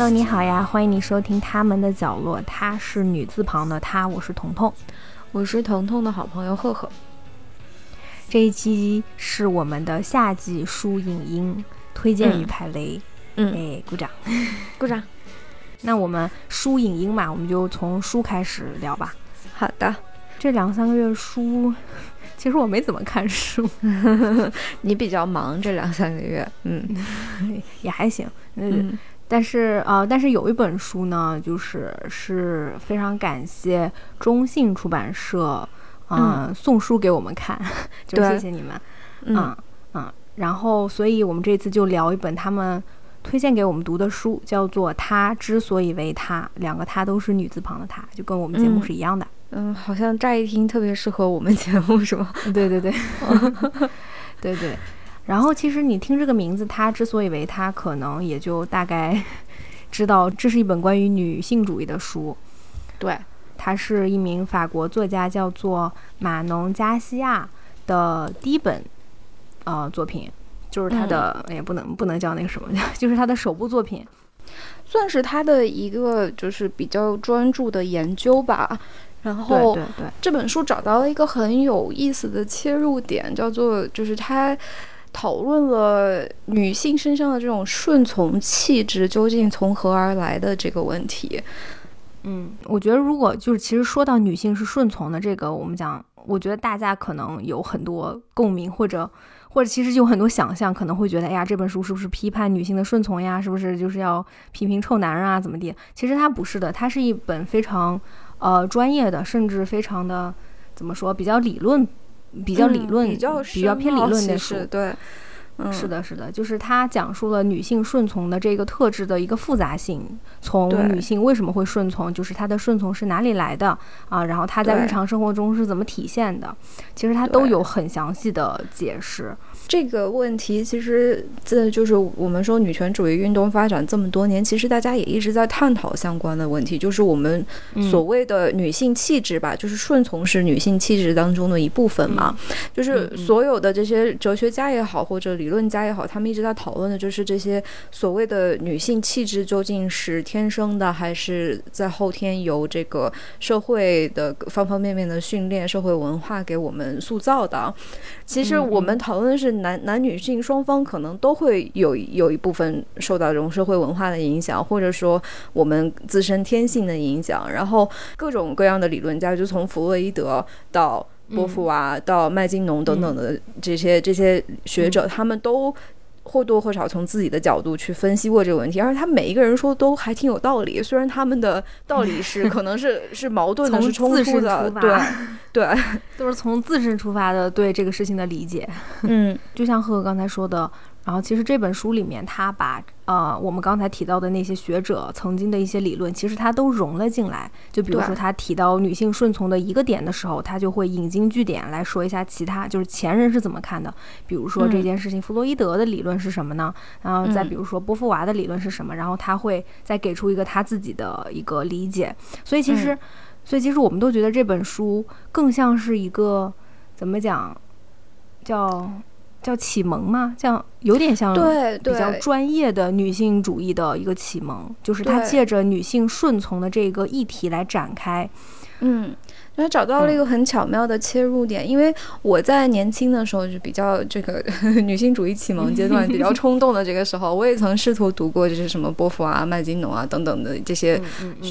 Hello，你好呀，欢迎你收听他们的角落。她是女字旁的她，我是彤彤，我是彤彤的好朋友赫赫。这一期是我们的夏季书影音推荐与排雷。嗯，哎，鼓掌，鼓掌。那我们书影音嘛，我们就从书开始聊吧。好的，这两三个月书，其实我没怎么看书。你比较忙这两三个月，嗯，也还行。嗯。但是呃，但是有一本书呢，就是是非常感谢中信出版社，嗯，送书给我们看，就谢谢你们，嗯嗯。然后，所以我们这次就聊一本他们推荐给我们读的书，叫做《她之所以为他》，两个她都是女字旁的她，就跟我们节目是一样的。嗯，好像乍一听特别适合我们节目，是吗？对对对，对 对。然后，其实你听这个名字，他之所以为他，可能也就大概 知道这是一本关于女性主义的书。对，他是一名法国作家，叫做马农加西亚的第一本呃作品，就是他的，哎呀，不能不能叫那个什么，就是他的首部作品，算是他的一个就是比较专注的研究吧。然后，对对，这本书找到了一个很有意思的切入点，叫做就是他。讨论了女性身上的这种顺从气质究竟从何而来的这个问题。嗯，我觉得如果就是其实说到女性是顺从的这个，我们讲，我觉得大家可能有很多共鸣，或者或者其实有很多想象，可能会觉得，哎呀，这本书是不是批判女性的顺从呀？是不是就是要批评臭男人啊？怎么地？其实它不是的，它是一本非常呃专业的，甚至非常的怎么说，比较理论。比较理论，比较比较偏理论的书，对，是的，是的，就是它讲述了女性顺从的这个特质的一个复杂性，从女性为什么会顺从，就是她的顺从是哪里来的啊，然后她在日常生活中是怎么体现的，其实它都有很详细的解释。这个问题其实，这就是我们说女权主义运动发展这么多年，其实大家也一直在探讨相关的问题，就是我们所谓的女性气质吧，就是顺从是女性气质当中的一部分嘛。就是所有的这些哲学家也好，或者理论家也好，他们一直在讨论的就是这些所谓的女性气质究竟是天生的，还是在后天由这个社会的方方面面的训练、社会文化给我们塑造的。其实我们讨论的是。男男女性双方可能都会有有一部分受到这种社会文化的影响，或者说我们自身天性的影响。然后各种各样的理论家，就从弗洛伊德到波伏娃到麦金农等等的这些这些学者，他们都。或多或少从自己的角度去分析过这个问题，而且他每一个人说都还挺有道理，虽然他们的道理是 可能是是矛盾的，是冲突的，对对，都是从自身出发的对这个事情的理解。嗯，就像赫赫刚才说的。然后，其实这本书里面，他把呃我们刚才提到的那些学者曾经的一些理论，其实他都融了进来。就比如说，他提到女性顺从的一个点的时候，他就会引经据典来说一下其他，就是前人是怎么看的。比如说这件事情，弗洛伊德的理论是什么呢？然后再比如说波伏娃的理论是什么？然后他会再给出一个他自己的一个理解。所以其实，所以其实我们都觉得这本书更像是一个怎么讲，叫。叫启蒙吗？这样有点像比较专业的女性主义的一个启蒙，就是他借着女性顺从的这个议题来展开。嗯，他找到了一个很巧妙的切入点。因为我在年轻的时候就比较这个 女性主义启蒙阶段比较 冲动的这个时候，我也曾试图读过就是什么波伏娃、麦金农啊等等的这些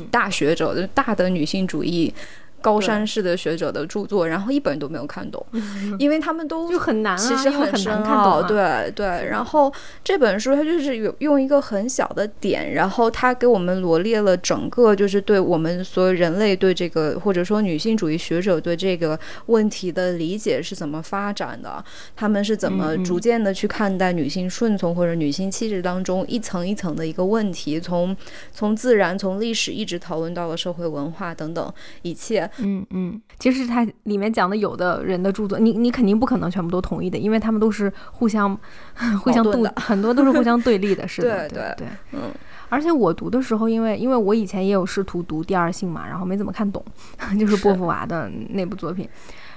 大学者，就是大的女性主义。高山式的学者的著作，然后一本都没有看懂，因为他们都就很难，其实很深奥。对对，然后这本书它就是有用一个很小的点，然后它给我们罗列了整个就是对我们所有人类对这个或者说女性主义学者对这个问题的理解是怎么发展的，他们是怎么逐渐的去看待女性顺从或者女性气质当中一层一层的一个问题，从从自然从历史一直讨论到了社会文化等等一切。嗯嗯，其实它里面讲的有的人的著作，你你肯定不可能全部都同意的，因为他们都是互相 互相对，很多都是互相对立的，是的，对对对，嗯。而且我读的时候，因为因为我以前也有试图读《第二性》嘛，然后没怎么看懂，就是波伏娃的那部作品。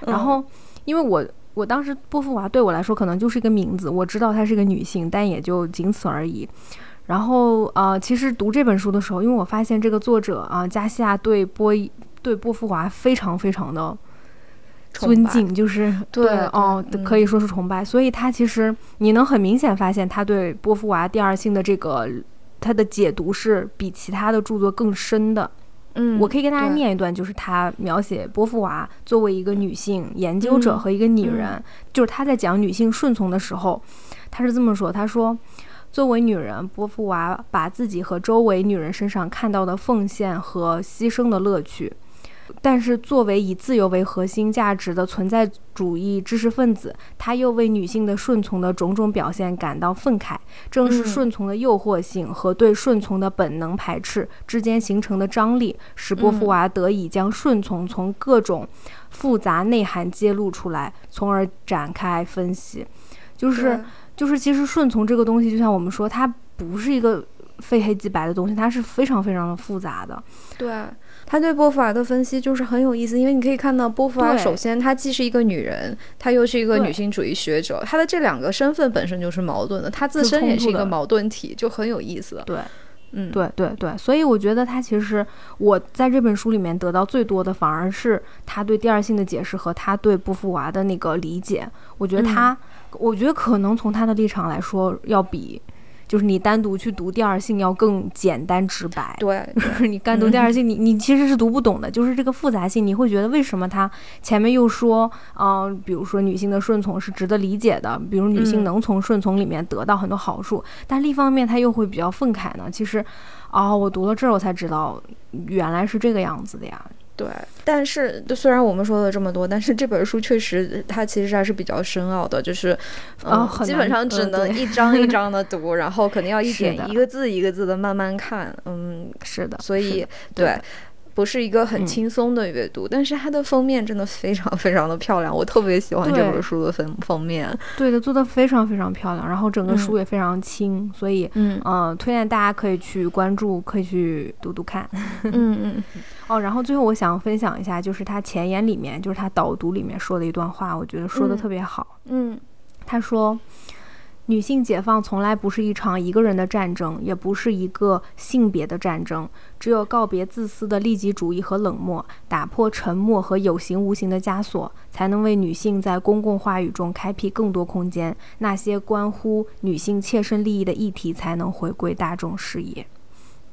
然后因为我我当时波伏娃对我来说可能就是一个名字，我知道她是个女性，但也就仅此而已。然后呃，其实读这本书的时候，因为我发现这个作者啊，加西亚对波对波伏娃非常非常的尊敬，就是对哦，可以说是崇拜。所以他其实你能很明显发现，他对波伏娃第二性的这个他的解读是比其他的著作更深的。嗯，我可以跟大家念一段，就是他描写波伏娃作为一个女性研究者和一个女人，就是他在讲女性顺从的时候，他是这么说：他说，作为女人，波伏娃把自己和周围女人身上看到的奉献和牺牲的乐趣。但是，作为以自由为核心价值的存在主义知识分子，他又为女性的顺从的种种表现感到愤慨。正是顺从的诱惑性和对顺从的本能排斥之间形成的张力，使波伏娃得以将顺从从各种复杂内涵揭露出来，从而展开分析。就是，就是，其实顺从这个东西，就像我们说，它不是一个非黑即白的东西，它是非常非常的复杂的。对。他对波伏娃的分析就是很有意思，因为你可以看到波伏娃首先她既是一个女人，她又是一个女性主义学者，她的这两个身份本身就是矛盾的，她自身也是一个矛盾体，就很有意思。对，嗯，对对对，所以我觉得他其实我在这本书里面得到最多的反而是他对第二性的解释和他对波伏娃的那个理解。我觉得他，我觉得可能从他的立场来说，要比。就是你单独去读第二性要更简单直白，对，就是你单读第二性，你你其实是读不懂的。就是这个复杂性，你会觉得为什么他前面又说，嗯，比如说女性的顺从是值得理解的，比如女性能从顺从里面得到很多好处，但另一方面他又会比较愤慨呢？其实，哦，我读了这儿我才知道，原来是这个样子的呀。对，但是虽然我们说了这么多，但是这本书确实它其实还是比较深奥的，就是嗯，基本上只能一章一章的 读，然后肯定要一点一个字一个字的慢慢看，嗯，是的，所以对。不是一个很轻松的阅读，但是它的封面真的非常非常的漂亮，我特别喜欢这本书的封封面。对的，做的非常非常漂亮，然后整个书也非常轻，所以嗯推荐大家可以去关注，可以去读读看。嗯嗯。哦，然后最后我想分享一下，就是他前言里面，就是他导读里面说的一段话，我觉得说的特别好。嗯，他说。女性解放从来不是一场一个人的战争，也不是一个性别的战争。只有告别自私的利己主义和冷漠，打破沉默和有形无形的枷锁，才能为女性在公共话语中开辟更多空间。那些关乎女性切身利益的议题才能回归大众视野。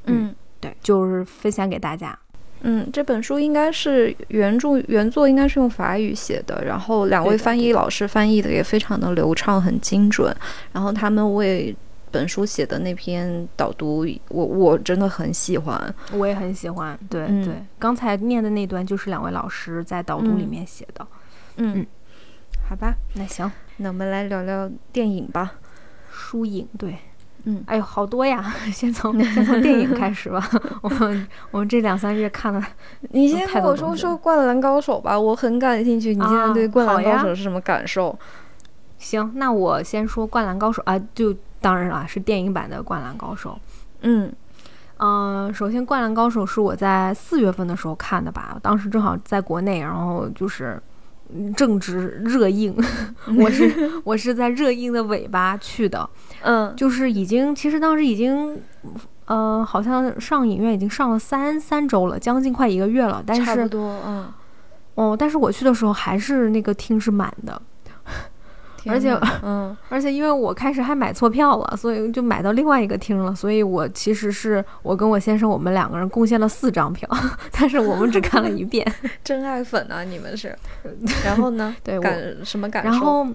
嗯，对，就是分享给大家。嗯，这本书应该是原著原作应该是用法语写的，然后两位翻译老师翻译的也非常的流畅，很精准。然后他们为本书写的那篇导读，我我真的很喜欢，我也很喜欢。对对，刚才念的那段就是两位老师在导读里面写的。嗯，好吧，那行，那我们来聊聊电影吧，书影对。嗯，哎呦，好多呀！先从先从电影开始吧。我们我们这两三月看了，你先跟我说说《灌篮高手》吧，我很感兴趣。你现在对《灌篮高手》是什么感受？行，那我先说《灌篮高手》啊，就当然了，是电影版的《灌篮高手》。嗯嗯，首先，《灌篮高手》是我在四月份的时候看的吧，当时正好在国内，然后就是。正值热映，我是我是在热映的尾巴去的，嗯，就是已经其实当时已经，呃，好像上影院已经上了三三周了，将近快一个月了，但是差不多，嗯，哦，但是我去的时候还是那个厅是满的。而且，嗯，而且因为我开始还买错票了，所以就买到另外一个厅了。所以我其实是我跟我先生，我们两个人贡献了四张票，但是我们只看了一遍。真爱粉啊，你们是？然后呢？对，感什么感受？然后，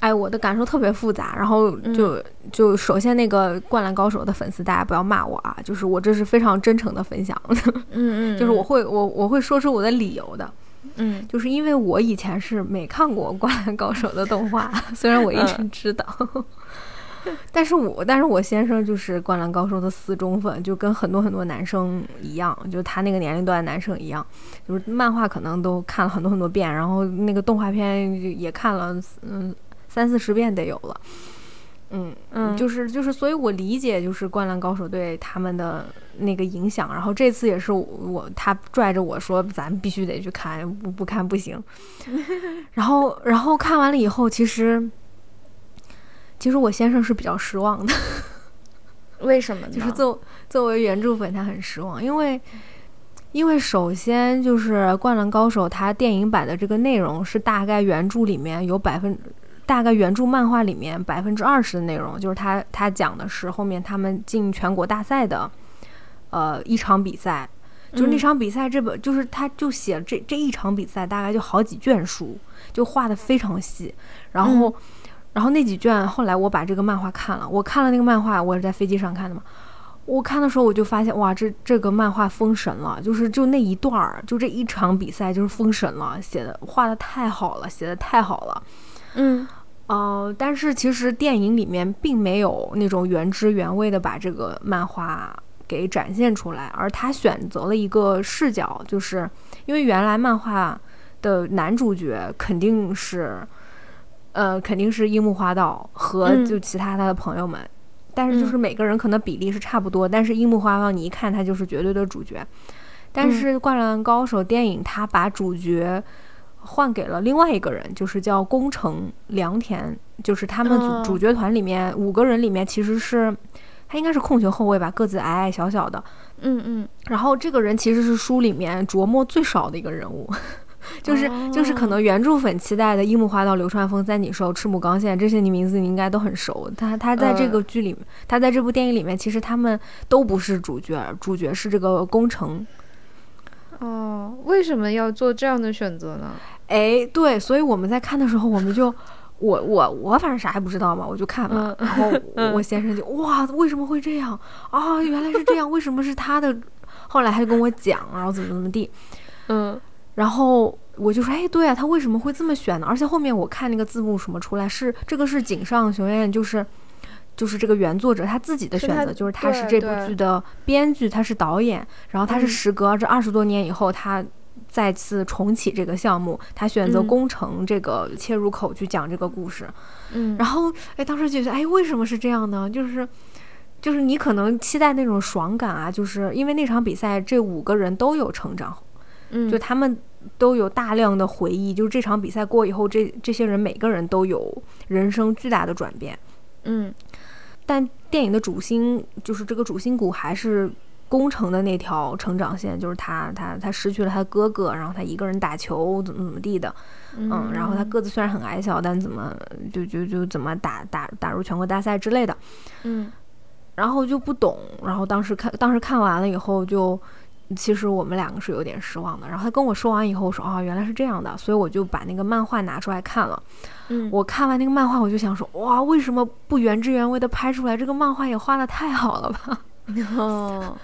哎，我的感受特别复杂。然后就就首先那个《灌篮高手》的粉丝，大家不要骂我啊，就是我这是非常真诚的分享。嗯嗯，就是我会我我会说出我的理由的。嗯，就是因为我以前是没看过《灌篮高手》的动画，虽然我一直知道，但是我但是我先生就是《灌篮高手》的死忠粉，就跟很多很多男生一样，就他那个年龄段男生一样，就是漫画可能都看了很多很多遍，然后那个动画片也看了，嗯，三四十遍得有了。嗯嗯，就是就是，所以我理解就是《灌篮高手》对他们的那个影响。然后这次也是我他拽着我说，咱必须得去看，不不看不行。然后然后看完了以后，其实其实我先生是比较失望的。为什么呢？就是作作为原著粉，他很失望，因为因为首先就是《灌篮高手》它电影版的这个内容是大概原著里面有百分，大概原著漫画里面百分之二十的内容，就是他他讲的是后面他们进全国大赛的，呃一场比赛，就是那场比赛这本就是他就写这这一场比赛大概就好几卷书，就画的非常细，然后。然后那几卷，后来我把这个漫画看了。我看了那个漫画，我是在飞机上看的嘛。我看的时候，我就发现，哇，这这个漫画封神了，就是就那一段儿，就这一场比赛就是封神了，写的画的太好了，写的太好了。嗯，呃，但是其实电影里面并没有那种原汁原味的把这个漫画给展现出来，而他选择了一个视角，就是因为原来漫画的男主角肯定是。呃，肯定是樱木花道和就其他他的朋友们，但是就是每个人可能比例是差不多，但是樱木花道你一看他就是绝对的主角，但是《灌篮高手》电影他把主角换给了另外一个人，就是叫宫城良田，就是他们主主角团里面五个人里面其实是他应该是控球后卫吧，个子矮矮小小的，嗯嗯，然后这个人其实是书里面琢磨最少的一个人物。就是就是可能原著粉期待的樱木花道、流川枫、三井寿、赤木刚宪这些你名字你应该都很熟。他他在这个剧里，他在这部电影里面，其实他们都不是主角，主角是这个宫城。哦，为什么要做这样的选择呢？哎，对，所以我们在看的时候，我们就我我我反正啥也不知道嘛，我就看了。然后我先生就哇，为什么会这样啊？原来是这样，为什么是他的？后来他就跟我讲，然后怎么怎么地，嗯。然后我就说，哎，对啊，他为什么会这么选呢？而且后面我看那个字幕什么出来，是这个是井上雄彦，就是就是这个原作者他自己的选择，就是他是这部剧的编剧，他是导演，然后他是时隔这二十多年以后，他再次重启这个项目，他选择工程这个切入口去讲这个故事。嗯，然后哎，当时觉得，哎，为什么是这样呢？就是就是你可能期待那种爽感啊，就是因为那场比赛这五个人都有成长。嗯，就他们都有大量的回忆，就是这场比赛过以后，这这些人每个人都有人生巨大的转变。嗯，但电影的主心就是这个主心骨还是工程的那条成长线，就是他他他失去了他的哥哥，然后他一个人打球怎么怎么地的，嗯，然后他个子虽然很矮小，但怎么就就就怎么打打打入全国大赛之类的，嗯，然后就不懂，然后当时看当时看完了以后就。其实我们两个是有点失望的。然后他跟我说完以后，我说啊，原来是这样的，所以我就把那个漫画拿出来看了。嗯，我看完那个漫画，我就想说，哇，为什么不原汁原味的拍出来？这个漫画也画的太好了吧？哦，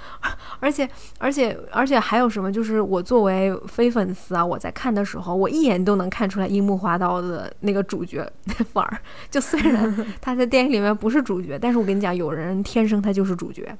而且而且而且还有什么？就是我作为非粉丝啊，我在看的时候，我一眼都能看出来樱木花道的那个主角 范儿。就虽然 他在电影里面不是主角，但是我跟你讲，有人天生他就是主角。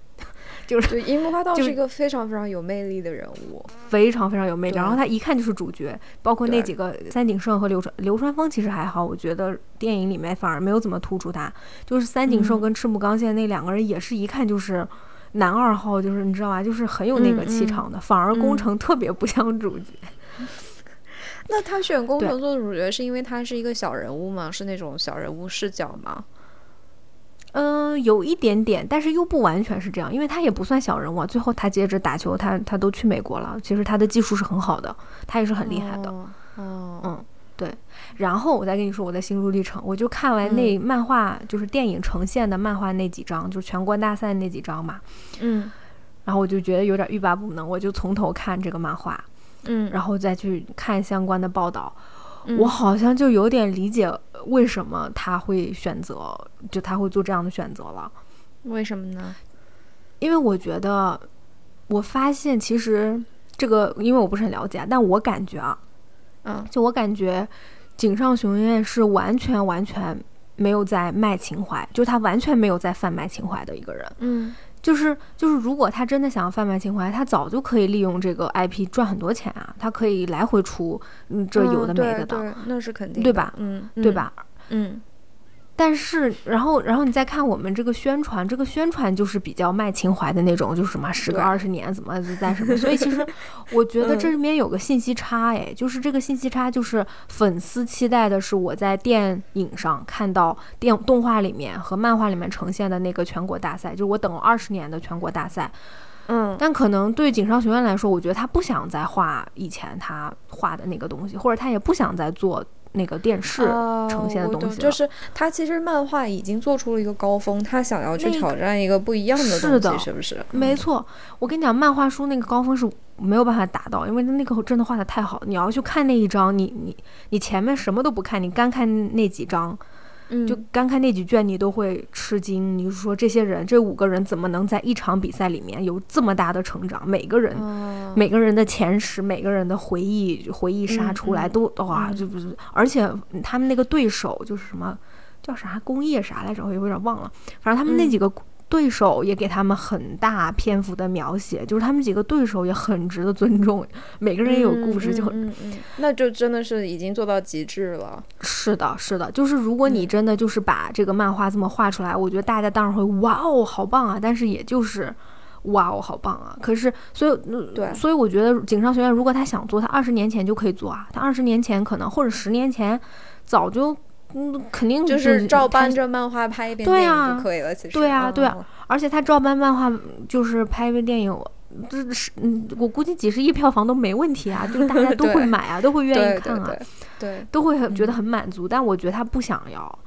就是樱木花道是一个非常非常有魅力的人物，非常非常有魅力。然后他一看就是主角，包括那几个三井寿和流川流川枫，其实还好，我觉得电影里面反而没有怎么突出他。就是三井寿跟赤木刚宪那两个人也是一看就是男二号，就是你知道吧，就是很有那个气场的。反而工程特别不像主角。那他选工程做主角是因为他是一个小人物吗？是那种小人物视角吗？嗯，有一点点，但是又不完全是这样，因为他也不算小人物。最后他接着打球，他他都去美国了。其实他的技术是很好的，他也是很厉害的。哦，嗯，对。然后我再跟你说我的心路历程，我就看完那漫画，就是电影呈现的漫画那几章，就是全国大赛那几章嘛。嗯。然后我就觉得有点欲罢不能，我就从头看这个漫画。嗯。然后再去看相关的报道。我好像就有点理解为什么他会选择，就他会做这样的选择了。为什么呢？因为我觉得，我发现其实这个，因为我不是很了解，但我感觉啊，嗯，就我感觉，井上雄彦是完全完全没有在卖情怀，就是他完全没有在贩卖情怀的一个人。嗯。就是就是，如果他真的想要贩卖情怀，他早就可以利用这个 IP 赚很多钱啊！他可以来回出，嗯，这有的没的的，那是肯定，对吧？嗯，对吧？嗯。但是，然后，然后你再看我们这个宣传，这个宣传就是比较卖情怀的那种，就是什么时隔二十年怎么在什么，所以其实 我觉得这里面有个信息差，哎，就是这个信息差，就是粉丝期待的是我在电影上看到电动画里面和漫画里面呈现的那个全国大赛，就是我等了二十年的全国大赛，嗯，但可能对井上学院来说，我觉得他不想再画以前他画的那个东西，或者他也不想再做。那个电视呈现的东西，就是他其实漫画已经做出了一个高峰，他想要去挑战一个不一样的东西，是不是？没错，我跟你讲，漫画书那个高峰是没有办法达到，因为那个真的画的太好。你要去看那一章，你你你前面什么都不看，你干看那几章。就刚看那几卷，你都会吃惊。你说这些人，这五个人怎么能在一场比赛里面有这么大的成长？每个人，每个人的前十，每个人的回忆，回忆杀出来都哇，就不是。而且他们那个对手就是什么，叫啥工业啥来着？我有点忘了。反正他们那几个。对手也给他们很大篇幅的描写，就是他们几个对手也很值得尊重，每个人也有故事，就嗯嗯，那就真的是已经做到极致了。是的，是的，就是如果你真的就是把这个漫画这么画出来，我觉得大家当然会哇哦，好棒啊！但是也就是哇哦，好棒啊！可是，所以对，所以我觉得井上学院如果他想做，他二十年前就可以做啊，他二十年前可能或者十年前早就。嗯，肯定就是照搬着漫画拍一遍电影就可以了。其实对啊，对啊，而且他照搬漫画就是拍一遍电影，这是嗯，我估计几十亿票房都没问题啊，就是大家都会 买啊，都会愿意看啊，对，都会觉得很满足。但我觉得他不想要，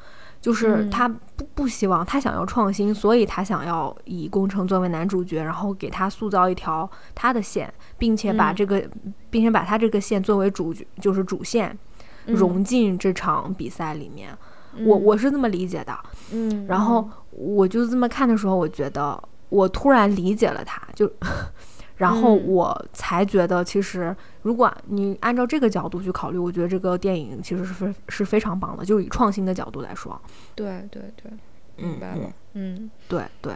就是他不不希望，他想要创新，所以他想要以工程作为男主角，然后给他塑造一条他的线，并且把这个，并且把他这个线作为主角，就是主线。融进这场比赛里面，我我是这么理解的，嗯，然后我就这么看的时候，我觉得我突然理解了他，就，然后我才觉得，其实如果你按照这个角度去考虑，我觉得这个电影其实是非是非常棒的，就是以创新的角度来说，对对对，明白了，嗯，对对。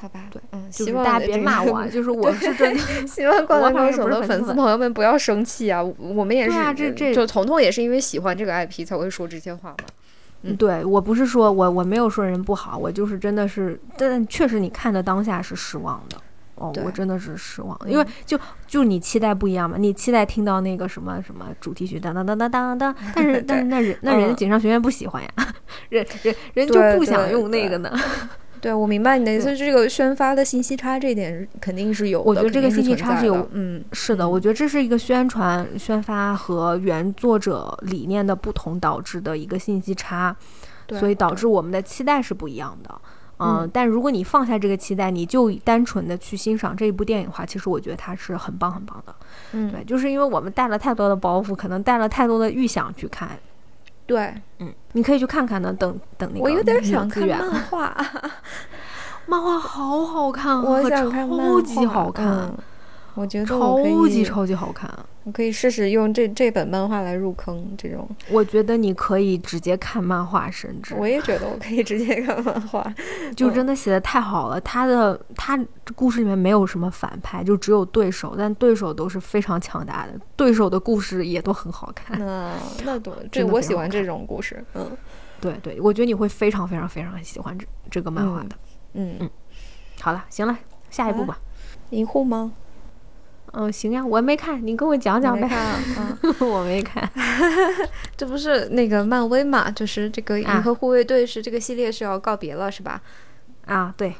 好吧，对，嗯，希望大家别骂我，就是我是真的，希望灌篮高手的粉丝朋友们不要生气啊，我们也是，这这就彤彤也是因为喜欢这个 IP 才会说这些话嘛。嗯，对我不是说我我没有说人不好，我就是真的是，但确实你看的当下是失望的，哦，我真的是失望，因为就就你期待不一样嘛，你期待听到那个什么什么主题曲当当当当当当，但是但是那人那人家锦上学院不喜欢呀，人人人就不想用那个呢。对，我明白你的意思。这个宣发的信息差，这一点肯定是有的。我觉得这个信息差是有，嗯，是的。我觉得这是一个宣传、宣发和原作者理念的不同导致的一个信息差，所以导致我们的期待是不一样的。嗯，但如果你放下这个期待，你就单纯的去欣赏这一部电影的话，其实我觉得它是很棒很棒的。嗯，对，就是因为我们带了太多的包袱，可能带了太多的预想去看。对，嗯，你可以去看看呢。等等那个，我有点想看漫画，漫画好好看，我想看超级好看。我觉得超级超级好看，我可以试试用这这本漫画来入坑。这种，我觉得你可以直接看漫画，甚至我也觉得我可以直接看漫画，就真的写的太好了。他的他故事里面没有什么反派，就只有对手，但对手都是非常强大的，对手的故事也都很好看。那那多，这我喜欢这种故事。嗯，对对，我觉得你会非常非常非常喜欢这这个漫画的。嗯嗯，好了，行了，下一步吧。银护吗？嗯，行呀，我没看，你跟我讲讲呗。嗯，我没看。这不是那个漫威嘛？就是这个《银河护卫队》是这个系列是要告别了，是吧？啊，对。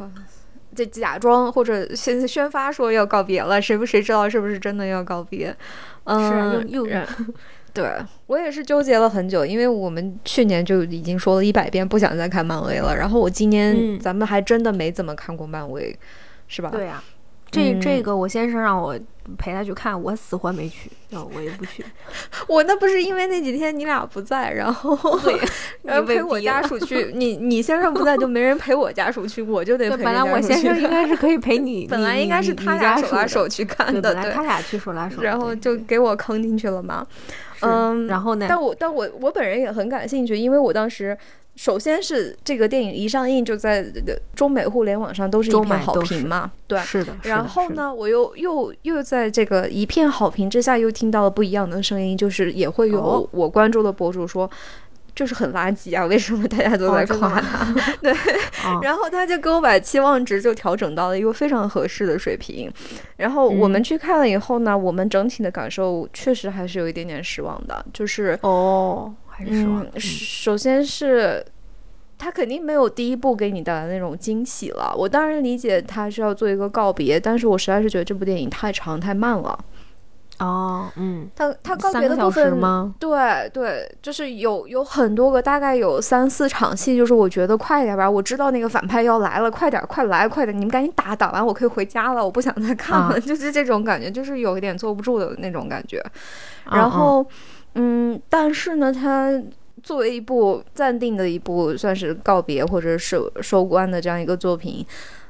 这假装或者宣宣发说要告别了，谁不谁知道是不是真的要告别？嗯，又又。对我也是纠结了很久，因为我们去年就已经说了一百遍不想再看漫威了，然后我今年咱们还真的没怎么看过漫威，是吧？对呀。这这个我先生让我陪他去看，我死活没去，我也不去。我那不是因为那几天你俩不在，然后 然后陪我家属去。你你先生不在，就没人陪我家属去，我就得陪。本来我先生应该是可以陪你，本来应该是他俩手拉手去看的，对，他俩去手拉手，然后就给我坑进去了嘛。嗯，然后呢？但我但我我本人也很感兴趣，因为我当时。首先是这个电影一上映就在中美互联网上都是一片好评嘛，对，是的。然后呢，我又又又在这个一片好评之下，又听到了不一样的声音，就是也会有我关注的博主说。就是很垃圾啊，为什么大家都在夸他？对，然后他就给我把期望值就调整到了一个非常合适的水平。然后我们去看了以后呢，我们整体的感受确实还是有一点点失望的，就是哦，还是失望。首先是他肯定没有第一部给你带来那种惊喜了。我当然理解他是要做一个告别，但是我实在是觉得这部电影太长太慢了。哦，嗯，他他告别的部分吗？对对，就是有有很多个，大概有三四场戏，就是我觉得快点吧，我知道那个反派要来了，快点，快来，快点，你们赶紧打，打完我可以回家了，我不想再看了，就是这种感觉，就是有一点坐不住的那种感觉。然后，嗯，但是呢，它作为一部暂定的一部算是告别或者收收官的这样一个作品。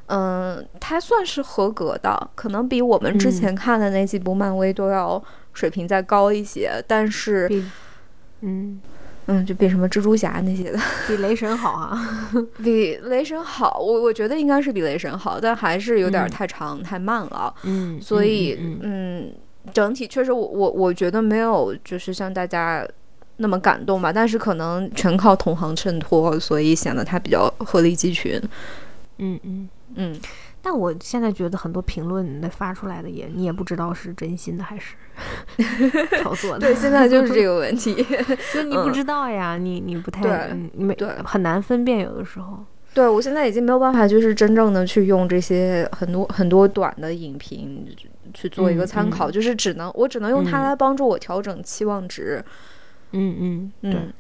嗯，它算是合格的，可能比我们之前看的那几部漫威都要水平再高一些。但是，嗯嗯，就比什么蜘蛛侠那些的，比雷神好啊，比雷神好。我我觉得应该是比雷神好，但还是有点太长太慢了。嗯，所以嗯，整体确实我我我觉得没有就是像大家那么感动吧。但是可能全靠同行衬托，所以显得他比较鹤立鸡群。嗯嗯。嗯，但我现在觉得很多评论那发出来的也，你也不知道是真心的还是 炒作的。对，现在就是这个问题，就你不知道呀，你你不太没对很难分辨，有的时候。对我现在已经没有办法，就是真正的去用这些很多很多短的影评去做一个参考，就是只能我只能用它来帮助我调整期望值。嗯嗯嗯。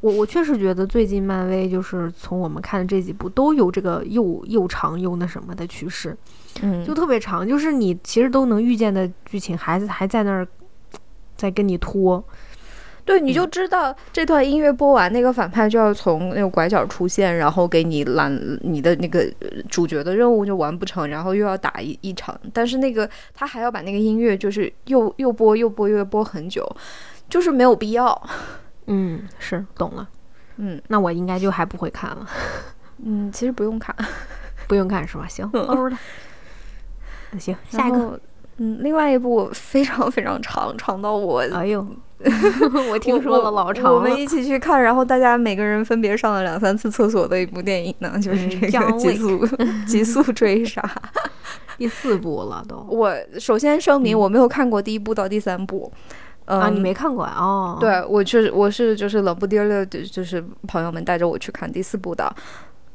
我我确实觉得最近漫威就是从我们看的这几部都有这个又又长又那什么的趋势，嗯，就特别长，就是你其实都能预见的剧情，孩子还在那儿在跟你拖，对，你就知道这段音乐播完，那个反派就要从那个拐角出现，然后给你拦你的那个主角的任务就完不成，然后又要打一一场，但是那个他还要把那个音乐就是又又播又播又播很久，就是没有必要。嗯，是懂了，嗯，那我应该就还不会看了，嗯，其实不用看，不用看是吧？行，欧了，那行，下一个，嗯，另外一部非常非常长，长到我，哎呦，我听说了老长，我们一起去看，然后大家每个人分别上了两三次厕所的一部电影呢，就是这个《极速极速追杀》第四部了都。我首先声明，我没有看过第一部到第三部。啊，你没看过哦？对，我是我是就是冷不丁的，就是朋友们带着我去看第四部的。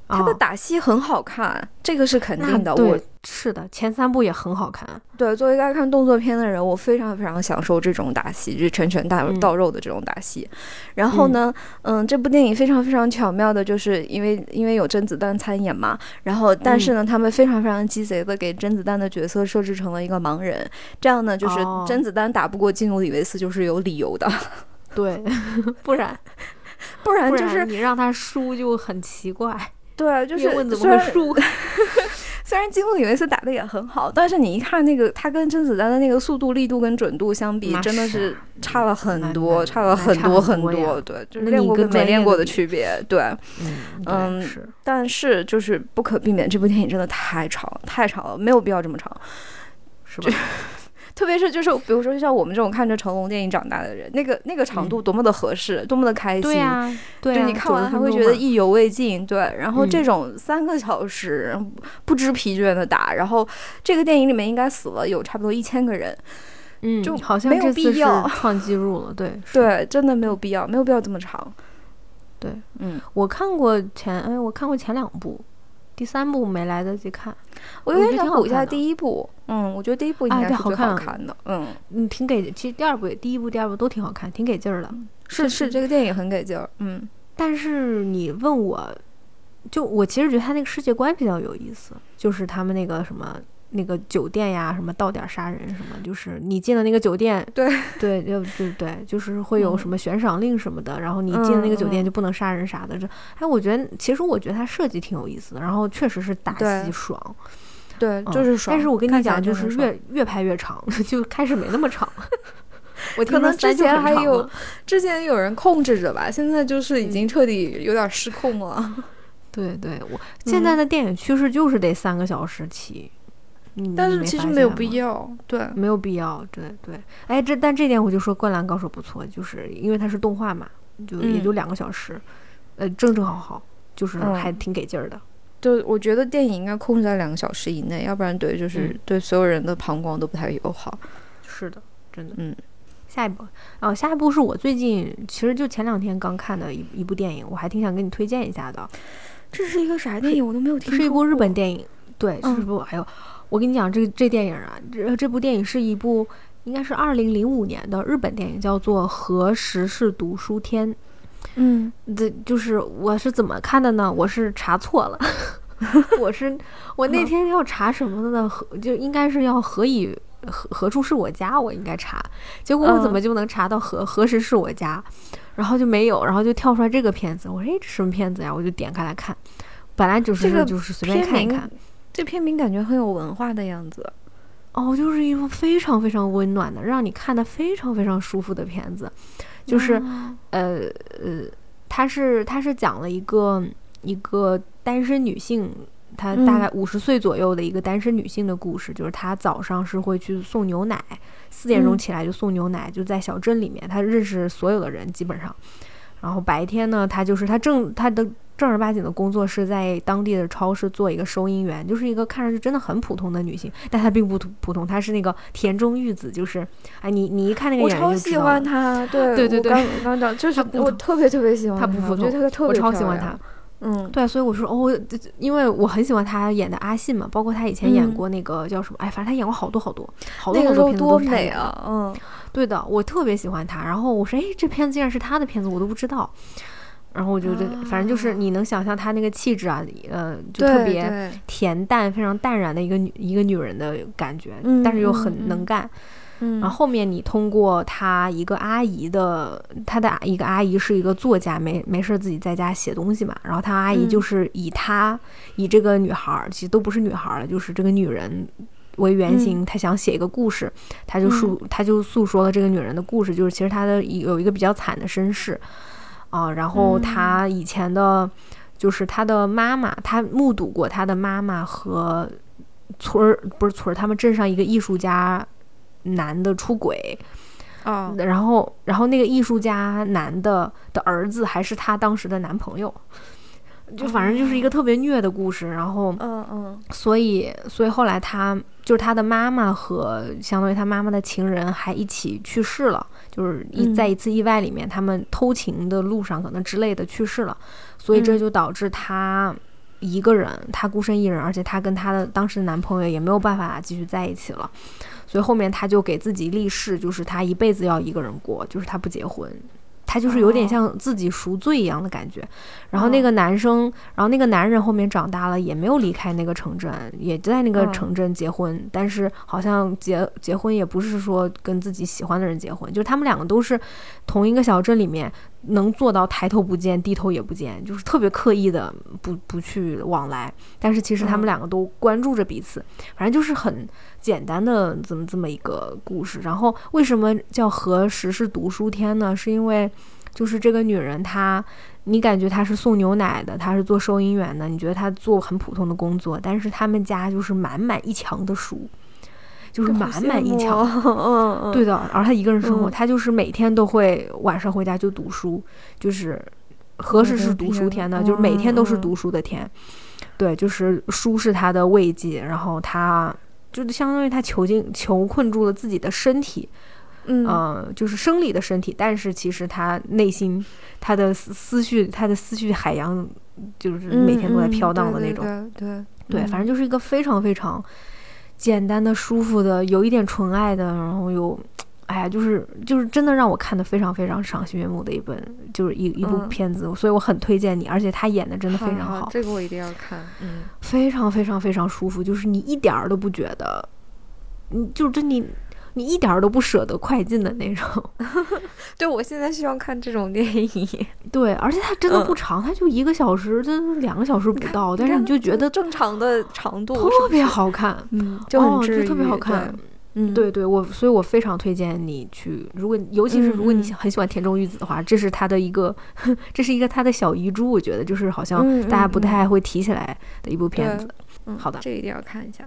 他的打戏很好看，这个是肯定的。我是的，前三部也很好看。对，作为一个爱看动作片的人，我非常非常享受这种打戏，就是拳拳到到肉的这种打戏。然后呢，嗯，这部电影非常非常巧妙的，就是因为因为有甄子丹参演嘛。然后，但是呢，他们非常非常鸡贼的给甄子丹的角色设置成了一个盲人，这样呢，就是甄子丹打不过基努里维斯就是有理由的。对，不然不然就是你让他输就很奇怪。对，就是虽然 虽然金木里维斯打的也很好，但是你一看那个他跟甄子丹的那个速度、力度跟准度相比，真的是差了很多，差了很多很多。对，就是练过跟没练过的区别。对，嗯，但是就是不可避免，这部电影真的太长太长了，没有必要这么长，是吧？特别是就是比如说像我们这种看着成龙电影长大的人，那个那个长度多么的合适，多么的开心。对呀，对你看完还会觉得意犹未尽。对，然后这种三个小时不知疲倦的打，然后这个电影里面应该死了有差不多一千个人。嗯，就好像没有必要 创纪录了。对 对，真的没有必要，没有必要这么长。对，嗯，我看过前哎，我看过前两部。第三部没来得及看，我有点想补一下第一部。嗯，我觉得第一部应该是最好看的。嗯，嗯，挺给，其实第二部、第一部、第二部都挺好看，挺给劲儿的。是是，这个电影很给劲儿。嗯，但是你问我，就我其实觉得他那个世界观比较有意思，就是他们那个什么。那个酒店呀，什么到点杀人什么，就是你进了那个酒店，对 对，就就对，就是会有什么悬赏令什么的，然后你进了那个酒店就不能杀人啥的。这，哎，我觉得其实我觉得它设计挺有意思的，然后确实是打戏爽，对，就是爽。但是我跟你讲，就是越越拍越长，就开始没那么长。我可能之前还有之前有人控制着吧，现在就是已经彻底有点失控了。对对，我现在的电影趋势就是得三个小时起。但是其实没有必要，对，没有必要，对对。哎，这但这点我就说《灌篮高手》不错，就是因为它是动画嘛，就也就两个小时，呃，正正好好，就是还挺给劲儿的。就我觉得电影应该控制在两个小时以内，要不然对就是对所有人的膀胱都不太友好。是的，真的。嗯，下一部，哦，下一部是我最近其实就前两天刚看的一一部电影，我还挺想给你推荐一下的。这是一个啥电影？我都没有听说。是一部日本电影，对，是一部。哎呦，我跟你讲，这这电影啊，这这部电影是一部应该是二零零五年的日本电影，叫做《何时是读书天》。嗯，这就是我是怎么看的呢？我是查错了，我是我那天要查什么的呢？何就应该是要何以何何处是我家？我应该查，结果我怎么就能查到何何时是我家？然后就没有，然后就跳出来这个片子，我说哎，这什么片子呀？我就点开来看，本来就是就是随便看一看，这片名感觉很有文化的样子，哦，就是一部非常非常温暖的，让你看的非常非常舒服的片子，就是呃呃，它是它是讲了一个一个单身女性。她大概五十岁左右的一个单身女性的故事，就是她早上是会去送牛奶，四点钟起来就送牛奶，就在小镇里面，她认识所有的人基本上。然后白天呢，她就是她正她的正儿八经的工作是在当地的超市做一个收银员，就是一个看上去真的很普通的女性，但她并不普通，她是那个田中裕子，就是哎你你一看那个演员就知道。我超喜欢她，对对对对，刚刚讲就 是我特别特别喜欢她，不普通，我超喜欢她。嗯，对，所以我说哦，因为我很喜欢她演的阿信嘛，包括她以前演过那个叫什么，哎，反正她演过好多好多好多好多片子都是他演的。嗯，对的，我特别喜欢她。然后我说，哎，这片子竟然是她的片子，我都不知道。然后我就觉得，反正就是你能想象她那个气质啊，呃，就特别恬淡、非常淡然的一个女一个女人的感觉，但是又很能干。然后后面你通过她一个阿姨的，她的一个阿姨是一个作家，没没事自己在家写东西嘛。然后她阿姨就是以她以这个女孩，其实都不是女孩了，就是这个女人为原型，他想写一个故事，她就述他就诉说了这个女人的故事，就是其实她的有一个比较惨的身世啊。然后他以前的，就是他的妈妈，他目睹过他的妈妈和村儿不是村儿，他们镇上一个艺术家。男的出轨，啊，然后，然后那个艺术家男的的儿子还是他当时的男朋友，就反正就是一个特别虐的故事。然后，嗯嗯，所以，所以后来他就是他的妈妈和相当于他妈妈的情人还一起去世了，就是一在一次意外里面，他们偷情的路上可能之类的去世了，所以这就导致他一个人，他孤身一人，而且他跟他的当时的男朋友也没有办法继续在一起了。所以后面他就给自己立誓，就是他一辈子要一个人过，就是他不结婚。他就是有点像自己赎罪一样的感觉，然后那个男生，然后那个男人后面长大了，也没有离开那个城镇，也在那个城镇结婚，但是好像结结婚也不是说跟自己喜欢的人结婚，就是他们两个都是同一个小镇里面能做到抬头不见低头也不见，就是特别刻意的不不去往来，但是其实他们两个都关注着彼此，反正就是很简单的这么这么一个故事。然后为什么叫何时是读书天呢？是因为就是这个女人，她，你感觉她是送牛奶的，她是做收银员的，你觉得她做很普通的工作，但是他们家就是满满一墙的书，就是满满一墙，嗯嗯，对的。而她一个人生活，她就是每天都会晚上回家就读书，就是何时是读书天呢？就是每天都是读书的天，对，就是书是她的慰藉，然后她就相当于他囚禁、囚困住了自己的身体。嗯，就是生理的身体，但是其实他内心，他的思绪，他的思绪海洋，就是每天都在飘荡的那种。对对，反正就是一个非常非常简单的、舒服的，有一点纯爱的，然后又，哎呀，就是就是真的让我看的非常非常赏心悦目的一本，就是一一部片子，所以我很推荐你，而且他演的真的非常好。这个我一定要看。嗯，非常非常非常舒服，就是你一点儿都不觉得，你就真你。你一点儿都不舍得快进的那种，对我现在希望看这种电影。对，而且它真的不长，它就一个小时，就两个小时不到，但是你就觉得正常的长度特别好看，嗯，就很就特别好看。嗯，对对，我所以，我非常推荐你去，如果尤其是如果你很喜欢田中裕子的话，这是他的一个，这是一个他的小遗珠，我觉得就是好像大家不太会提起来的一部片子。嗯，好的，这一定要看一下。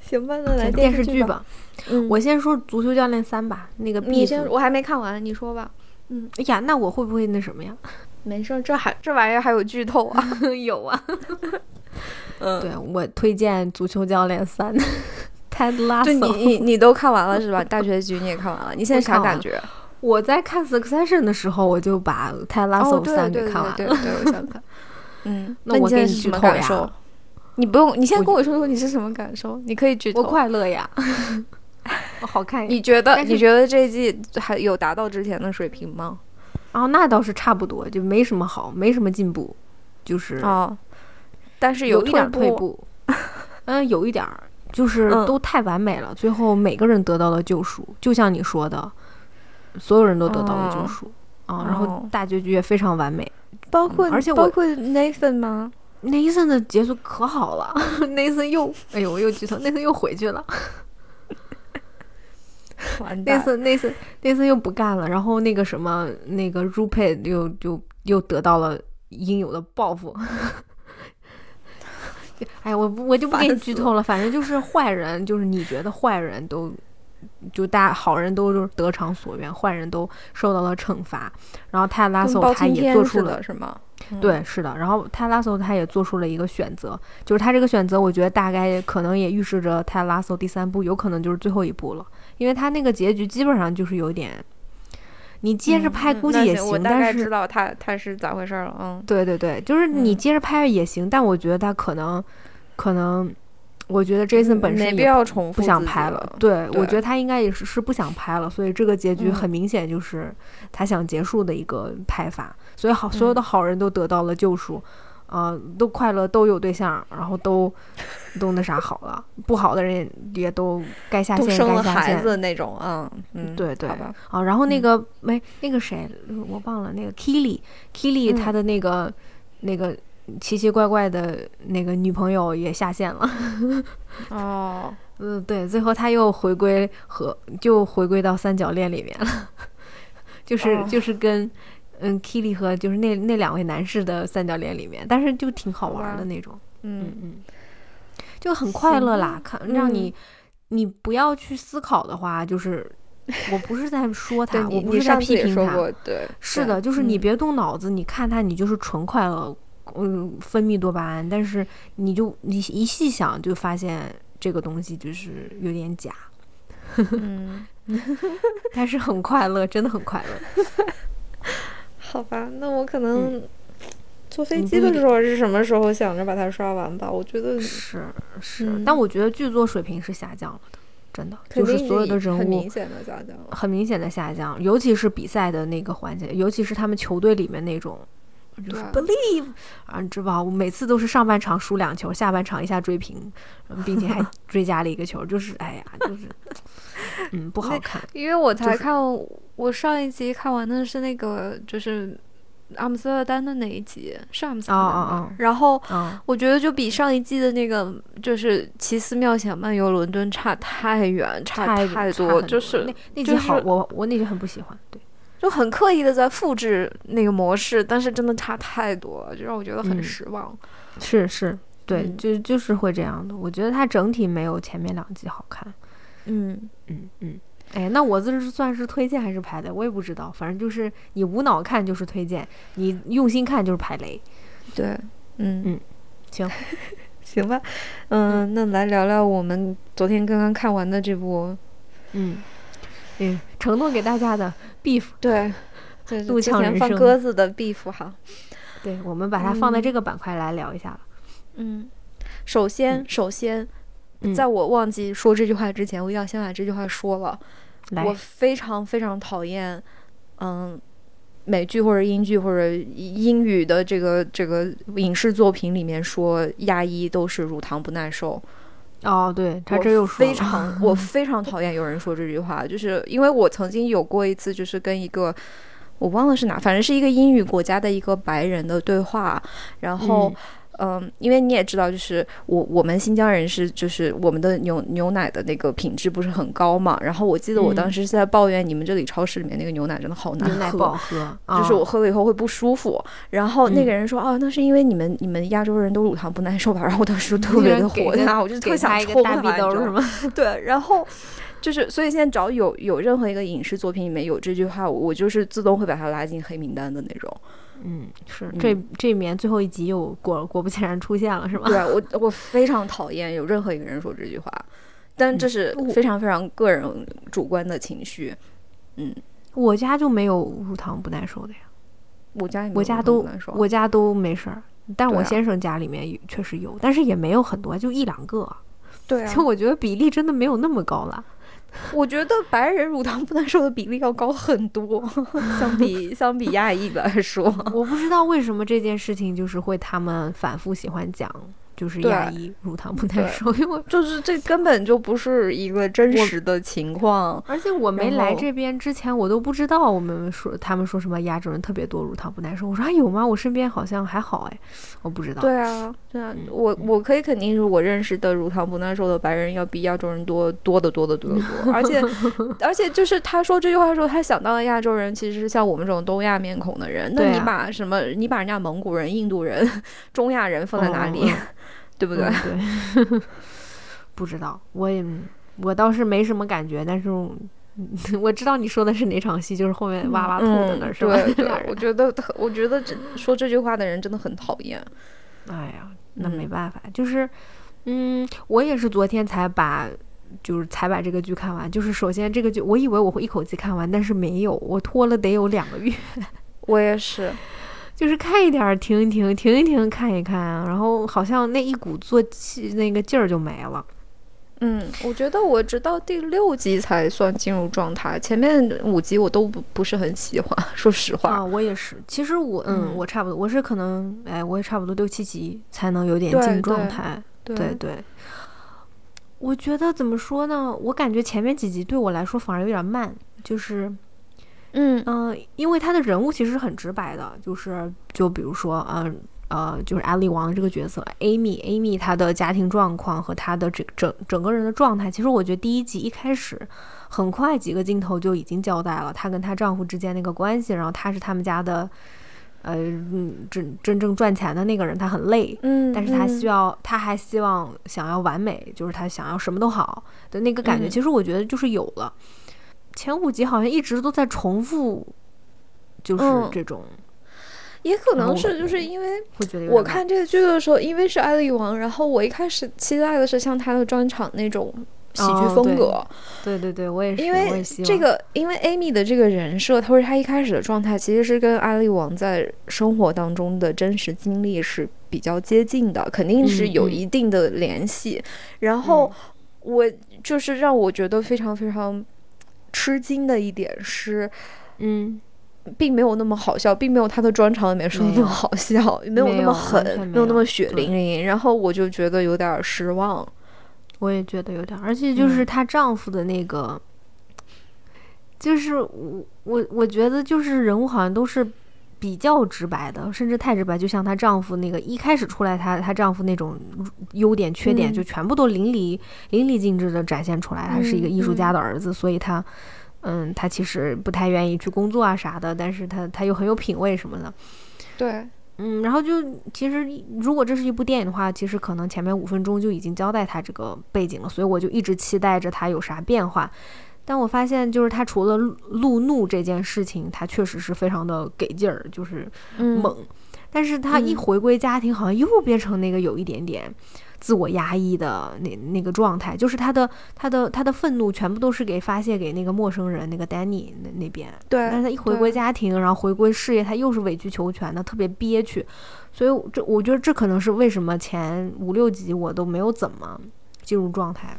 行吧，那来电视剧吧。嗯，我先说《足球教练三》吧。那个，你先，我还没看完，你说吧。嗯，哎呀，那我会不会那什么呀？没事，这还这玩意儿还有剧透啊？有啊。嗯，对我推荐《足球教练三》，Ted Lasso。对你你你都看完了是吧？大结局你也看完了，你现在啥感觉？我在看《Succession》的时候，我就把《Ted Lasso 三》给看完了。对对对，我想看。嗯，那我给你剧透呀。你不用，你现在跟我说说你是什么感受？你可以剧透。我快乐呀。我好看。你觉得你觉得这一季还有达到之前的水平吗？哦，那倒是差不多，就没什么好，没什么进步，就是哦。但是有一点退步。嗯，有一点儿，就是都太完美了，最后每个人得到了救赎，就像你说的，所有人都得到了救赎啊。然后大结局也非常完美，包括而且包括 Nathan 吗？Nathan 的结束可好了，Nathan 又，哎呦，我又剧透，Nathan 又回去了。Nathan，Nathan，Nathan 又不干了，然后那个什么，那个 Rupert 又就又得到了应有的报复。哎，我我就不给你剧透了，反正就是坏人，就是你觉得坏人都，就大家好人都是得偿所愿，坏人都受到了惩罚。然后泰拉索他也做出了，是吗？对，是的。然后泰拉索他也做出了一个选择，就是他这个选择，我觉得大概可能也预示着泰拉索第三部有可能就是最后一部了，因为他那个结局基本上就是有点，你接着拍估计也行，但是知道他他是咋回事了。嗯，对对对，就是你接着拍也行，但我觉得他可能可能，我觉得 Jason 本身没必要重复不想拍了。对，我觉得他应该也是是不想拍了，所以这个结局很明显就是他想结束的一个拍法。所以好，所有的好人都得到了救赎，啊，都快乐，都有对象，然后都 都那啥好了，不好的人也都该下线，生了孩子那种，嗯嗯，对对，啊，然后那个没那个谁，我忘了那个 Killy，Killy 他的那个那个奇奇怪怪的那个女朋友也下线了，哦，嗯，对，最后他又回归和就回归到三角恋里面了，就是就是跟。嗯，Kili 和就是那那两位男士的三角恋里面，但是就挺好玩的那种，嗯嗯，就很快乐啦。看让你你不要去思考的话，就是 我不是在说他，我不是在批评他，对，是的，就是你别动脑子，你看他，你就是纯快乐，嗯，分泌多巴胺，但是你就你一细想，就发现这个东西就是有点假，嗯，但是很快乐，真的很快乐。好吧，那我可能坐飞机的时候是什么时候想着把它刷完吧？我觉得是是，但我觉得剧作水平是下降了的，真的，就是所有的人物很明显的下降，很明显的下降，尤其是比赛的那个环节，尤其是他们球队里面那种，就是 believe 啊，你知道吧？我每次都是上半场输两球，下半场一下追平，并且还 追加了一个球，就是哎呀，就是 嗯不好看，因为我才看。我上一集看完的是那个，就是阿姆斯特丹的那一集，是阿姆斯特丹然后我觉得就比上一季的那个，就是奇思妙想漫游伦敦差太远，差太多。就是那那集好，我我那集很不喜欢，对，就很刻意的在复制那个模式，但是真的差太多了，就让我觉得很失望。是是，对，就就是会这样的。我觉得它整体没有前面两集好看。嗯嗯嗯。哎，那我这是算是推荐还是排雷？我也不知道，反正就是你无脑看就是推荐，你用心看就是排雷。对，嗯嗯，行，行吧，嗯，那来聊聊我们昨天刚刚看完的这部，嗯嗯，承诺给大家的 beef，对，怒呛人生，放鸽子的 beef 哈，对，我们把它放在这个板块来聊一下嗯，首先，首先，在我忘记说这句话之前，我一定要先把这句话说了。我非常非常讨厌，嗯，美剧或者英剧或者英语的这个这个影视作品里面说亚裔都是乳糖不耐受。哦，对他这又说非常 我非常讨厌有人说这句话，就是因为我曾经有过一次，就是跟一个我忘了是哪，反正是一个英语国家的一个白人的对话，然后。嗯，因为你也知道，就是我我们新疆人是就是我们的牛牛奶的那个品质不是很高嘛。然后我记得我当时是在抱怨你们这里超市里面那个牛奶真的好难喝，不好喝，就是我喝了以后会不舒服。然后那个人说，哦，那是因为你们你们亚洲人都乳糖不耐受吧？然后我当时特别的火大，我就特想抽他，是吗？对，然后。就是所以现在只要有有任何一个影视作品里面有这句话，我我就是自动会把它拉进黑名单的那种。嗯，是这这里面最后一集又果果不其然出现了，是吗？对我我非常讨厌有任何一个人说这句话，但这是非常非常个人主观的情绪。嗯，我家就没有乳糖不耐受的呀。我家我家都我家都没事儿，但我先生家里面确实有，但是也没有很多，就一两个。对啊，就我觉得比例真的没有那么高了。我觉得白人乳糖不耐受的比例要高很多，相比 相比亚裔来说，我不知道为什么这件事情就是会他们反复喜欢讲。就是亚裔乳糖不耐受，因为 就是这根本就不是一个真实的情况。而且我没来这边之前，我都不知道我们说他们说什么亚洲人特别多乳糖不耐受。我说还有吗？我身边好像还好哎，我不知道。对啊，对啊，我我可以肯定是我认识的乳糖不耐受的白人要比亚洲人多多的多的多的多。而且 而且就是他说这句话的时候，他想到的亚洲人其实是像我们这种东亚面孔的人。那你把什么？你把人家蒙古人、印度人、中亚人放在哪里？对不对？对，不知道，我也我倒是没什么感觉，但是 我知道你说的是哪场戏，就是后面哇哇吐的那是吧？对，我觉得，我觉得这说这句话的人真的很讨厌。哎呀，那没办法，就是，嗯，我也是昨天才把，就是才把这个剧看完。就是首先这个剧，我以为我会一口气看完，但是没有，我拖了得有两个月。我也是。就是看一点儿，停一停，停一停，看一看，然后好像那一鼓作气那个劲儿就没了。嗯，我觉得我直到第六集才算进入状态，前面五集我都不不是很喜欢，说实话。啊，我也是。其实我，嗯，我差不多，我是可能，哎，我也差不多六七集才能有点进状态。对对。我觉得怎么说呢？我感觉前面几集对我来说反而有点慢，就是。嗯。嗯，因为他的人物其实很直白的，就是就比如说，嗯呃，就是艾丽王这个角色，Amy，Amy 她的家庭状况和她的整整整个人的状态，其实我觉得第一集一开始很快几个镜头就已经交代了她跟她丈夫之间那个关系，然后她是他们家的，呃，真真正赚钱的那个人，她很累，嗯，但是她需要，她还希望想要完美，就是她想要什么都好的那个感觉，其实我觉得就是有了。前五集好像一直都在重复，就是这种，也可能是就是因为我看这个剧的时候，因为是艾丽王，然后我一开始期待的是像他的专场那种喜剧风格。对对对，我也是。因为这个，因为 Amy 的这个人设，他说他一开始的状态其实是跟艾丽王在生活当中的真实经历是比较接近的，肯定是有一定的联系。然后我就是让我觉得非常非常。吃惊的一点是，嗯，并没有那么好笑，并没有他的专场里面说的那么好笑，没有那么狠，没有那么血淋淋。然后我就觉得有点失望。我也觉得有点，而且就是她丈夫的那个，就是我我我觉得就是人物好像都是。比较直白的，甚至太直白，就像她丈夫那个一开始出来，她她丈夫那种优点缺点，就全部都淋漓淋漓尽致的展现出来。他是一个艺术家的儿子，所以他，嗯，他其实不太愿意去工作啊啥的，但是他他又很有品味什么的。对，嗯，然后就其实如果这是一部电影的话，其实可能前面五分钟就已经交代他这个背景了，所以我就一直期待着他有啥变化。但我发现，就是他除了路怒这件事情，他确实是非常的给劲儿，就是猛。但是他一回归家庭，好像又变成那个有一点点自我压抑的那那个状态。就是他的他的他的愤怒全部都是给发泄给那个陌生人，那个 Danny 那那边。对。但是他一回归家庭，然后回归事业，他又是委曲求全的，特别憋屈。所以这我觉得这可能是为什么前五六集我都没有怎么进入状态。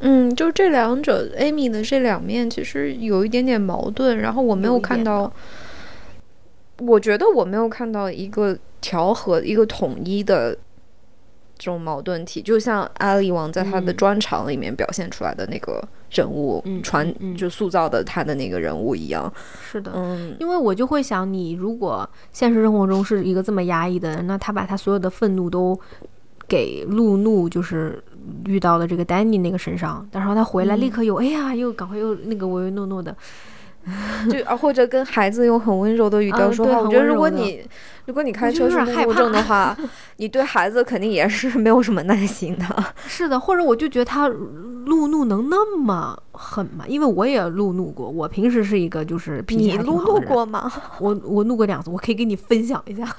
嗯，就这两者，Amy 的这两面其实有一点点矛盾，然后我没有看到，我觉得我没有看到一个调和、一个统一的这种矛盾体，就像阿里王在他的专场里面表现出来的那个人物传，就塑造的他的那个人物一样。是的，嗯，因为我就会想，你如果现实生活中是一个这么压抑的人，那他把他所有的愤怒都。给路怒就是遇到了这个丹尼那个身上，然后他回来立刻又哎呀，又赶快又那个唯唯诺诺的，就 啊，或者跟孩子用很温柔的语调说话。我觉得如果你如果你开车是路怒症的话，你对孩子肯定也是没有什么耐心的。是的，或者我就觉得他路怒能那么狠吗？因为我也路怒过，我平时是一个就是脾气路怒过吗？我我怒过两次，我可以跟你分享一下。